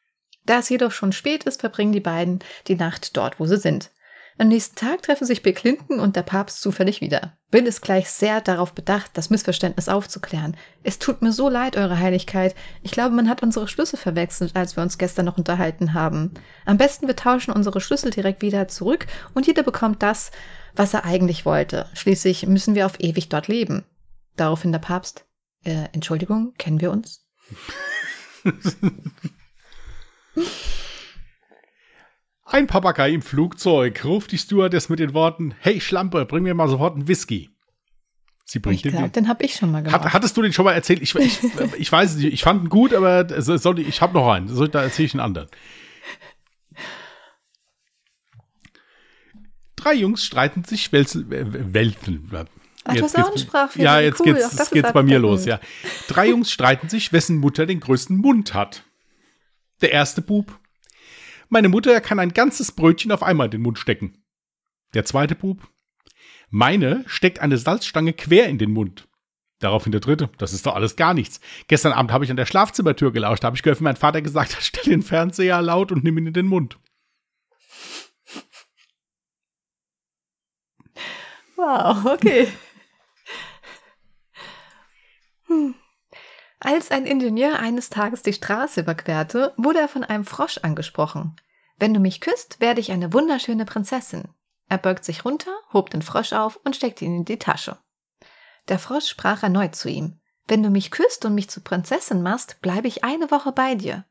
Da es jedoch schon spät ist, verbringen die beiden die Nacht dort, wo sie sind. Am nächsten Tag treffen sich Bill Clinton und der Papst zufällig wieder. Bill ist gleich sehr darauf bedacht, das Missverständnis aufzuklären. Es tut mir so leid, Eure Heiligkeit. Ich glaube, man hat unsere Schlüssel verwechselt, als wir uns gestern noch unterhalten haben. Am besten wir tauschen unsere Schlüssel direkt wieder zurück und jeder bekommt das, was er eigentlich wollte. Schließlich müssen wir auf ewig dort leben. Daraufhin der Papst. Äh, Entschuldigung, kennen wir uns? Ein Papagei im Flugzeug ruft die Stewardess mit den Worten: Hey Schlampe, bring mir mal sofort einen Whisky. Sie bringt ich glaub, den. Den habe ich schon mal gemacht. Hat, hattest du den schon mal erzählt? Ich, ich, ich weiß nicht, ich fand ihn gut, aber soll, ich habe noch einen. Da erzähle ich einen anderen. Drei Jungs streiten sich Welten. Ach, jetzt du hast auch eine Sprachfehler. Ja, jetzt cool. geht's, das geht's bei mir los, ja. Drei Jungs streiten sich, wessen Mutter den größten Mund hat. Der erste Bub meine Mutter kann ein ganzes Brötchen auf einmal in den Mund stecken. Der zweite Bub. Meine steckt eine Salzstange quer in den Mund. Daraufhin der dritte. Das ist doch alles gar nichts. Gestern Abend habe ich an der Schlafzimmertür gelauscht. Da habe ich gehört, wie mein Vater gesagt hat, stell den Fernseher laut und nimm ihn in den Mund. Wow, okay. Hm. Als ein Ingenieur eines Tages die Straße überquerte, wurde er von einem Frosch angesprochen. Wenn du mich küsst, werde ich eine wunderschöne Prinzessin. Er beugt sich runter, hob den Frosch auf und steckte ihn in die Tasche. Der Frosch sprach erneut zu ihm. Wenn du mich küsst und mich zur Prinzessin machst, bleibe ich eine Woche bei dir.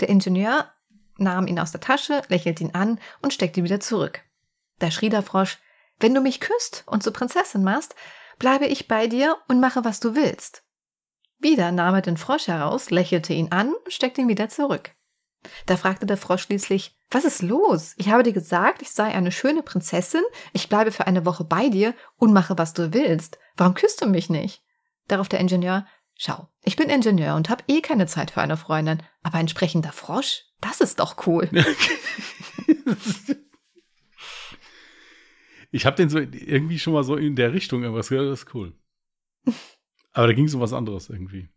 Der Ingenieur nahm ihn aus der Tasche, lächelte ihn an und steckte ihn wieder zurück. Da schrie der Frosch, wenn du mich küsst und zur Prinzessin machst, bleibe ich bei dir und mache, was du willst. Wieder nahm er den Frosch heraus, lächelte ihn an und steckte ihn wieder zurück. Da fragte der Frosch schließlich, was ist los? Ich habe dir gesagt, ich sei eine schöne Prinzessin, ich bleibe für eine Woche bei dir und mache, was du willst. Warum küsst du mich nicht? Darauf der Ingenieur, schau, ich bin Ingenieur und habe eh keine Zeit für eine Freundin, aber ein sprechender Frosch, das ist doch cool. ich habe den so irgendwie schon mal so in der Richtung irgendwas gehört, das ist cool. Aber da ging es um was anderes irgendwie.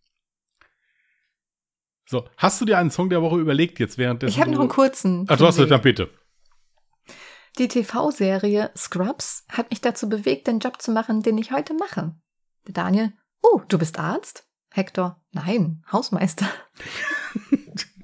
So, hast du dir einen Song der Woche überlegt jetzt währenddessen? Ich habe noch einen kurzen. Ach, du hast dann bitte. Die TV-Serie Scrubs hat mich dazu bewegt, den Job zu machen, den ich heute mache. Daniel, oh, du bist Arzt? Hector, nein, Hausmeister.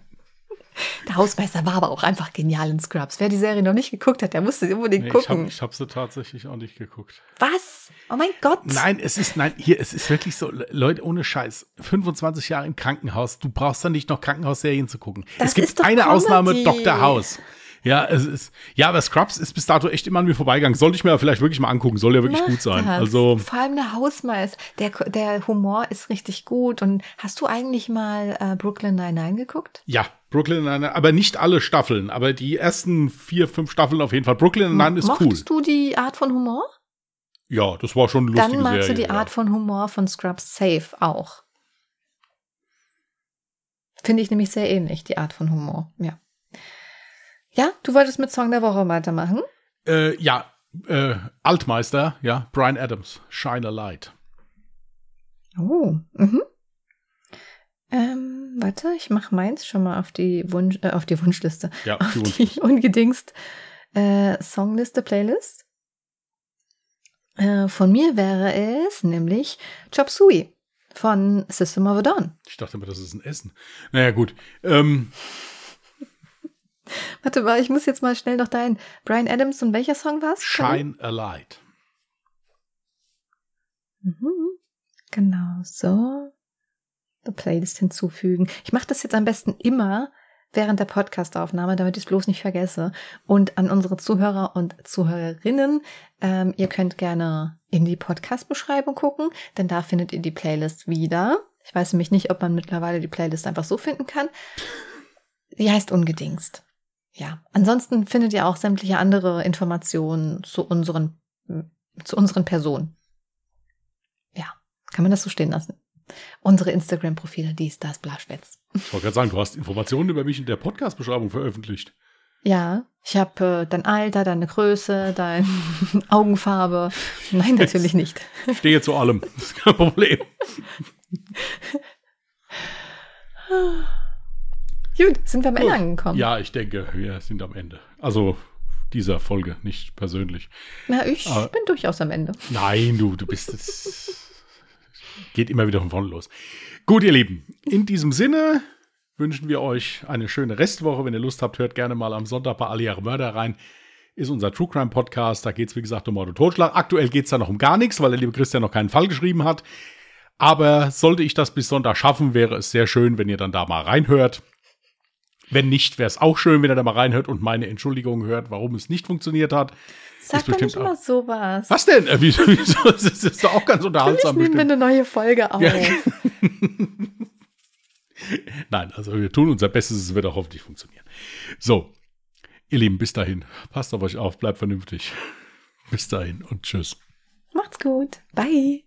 Der Hausmeister war aber auch einfach genial in Scrubs. Wer die Serie noch nicht geguckt hat, der musste unbedingt nee, gucken. Ich habe hab sie tatsächlich auch nicht geguckt. Was? Oh mein Gott. Nein, es ist, nein, hier, es ist wirklich so, Leute, ohne Scheiß. 25 Jahre im Krankenhaus, du brauchst dann nicht noch Krankenhausserien zu gucken. Das es gibt eine Comedy. Ausnahme, Dr. House. Ja, es ist, ja, aber Scrubs ist bis dato echt immer an mir vorbeigegangen. Sollte ich mir vielleicht wirklich mal angucken. Soll ja wirklich Mach gut sein. Das. Also. Vor allem der Hausmeister. Der, der Humor ist richtig gut. Und hast du eigentlich mal äh, Brooklyn Nine-Nine geguckt? Ja, Brooklyn Nine-Nine, aber nicht alle Staffeln, aber die ersten vier, fünf Staffeln auf jeden Fall. Brooklyn Nine-Nine ist cool. Mochtest du die Art von Humor? Ja, das war schon lustig. Dann magst Serie, du die ja. Art von Humor von Scrubs safe auch. Finde ich nämlich sehr ähnlich, die Art von Humor, ja. Ja, du wolltest mit Song der Woche weitermachen? Äh, ja, äh, Altmeister, ja, Brian Adams, Shine a Light. Oh, mhm. Ähm, warte, ich mache meins schon mal auf die Wunsch, äh, auf die Wunschliste. Ja, auf die die Wunschliste. ungedingst äh, Songliste, Playlist. Äh, von mir wäre es nämlich Chop Suey von System of a Dawn. Ich dachte immer, das ist ein Essen. Naja, gut. Ähm, Warte mal, ich muss jetzt mal schnell noch deinen Brian Adams und welcher Song war's? Shine a Light. Mhm. Genau, so. The Playlist hinzufügen. Ich mache das jetzt am besten immer während der Podcastaufnahme, damit ich es bloß nicht vergesse. Und an unsere Zuhörer und Zuhörerinnen, ähm, ihr könnt gerne in die Podcast-Beschreibung gucken, denn da findet ihr die Playlist wieder. Ich weiß nämlich nicht, ob man mittlerweile die Playlist einfach so finden kann. Die heißt Ungedingst. Ja, ansonsten findet ihr auch sämtliche andere Informationen zu unseren, zu unseren Personen. Ja, kann man das so stehen lassen. Unsere Instagram-Profile, dies, das, Blaschwitz. Ich wollte gerade sagen, du hast Informationen über mich in der Podcast-Beschreibung veröffentlicht. Ja, ich habe äh, dein Alter, deine Größe, deine Augenfarbe. Nein, natürlich nicht. Ich stehe zu allem. Das ist kein Problem. Gut, sind wir am Ende angekommen. Ja, ich denke, wir sind am Ende. Also dieser Folge, nicht persönlich. Na, ich Aber- bin durchaus am Ende. Nein, du, du bist es. Geht immer wieder von vorne los. Gut, ihr Lieben, in diesem Sinne wünschen wir euch eine schöne Restwoche. Wenn ihr Lust habt, hört gerne mal am Sonntag bei Jahre Mörder rein. Ist unser True Crime Podcast. Da geht es, wie gesagt, um Mord und Totschlag. Aktuell geht es da noch um gar nichts, weil der liebe Christian noch keinen Fall geschrieben hat. Aber sollte ich das bis Sonntag schaffen, wäre es sehr schön, wenn ihr dann da mal reinhört. Wenn nicht, wäre es auch schön, wenn ihr da mal reinhört und meine Entschuldigung hört, warum es nicht funktioniert hat. Sag doch nicht immer sowas. Was denn? Äh, Wieso? wieso? Das ist doch auch ganz Natürlich unterhaltsam. nehmen wir eine neue Folge auf. Ja. Nein, also wir tun unser Bestes, es wird auch hoffentlich funktionieren. So, ihr Lieben, bis dahin. Passt auf euch auf, bleibt vernünftig. Bis dahin und tschüss. Macht's gut. Bye.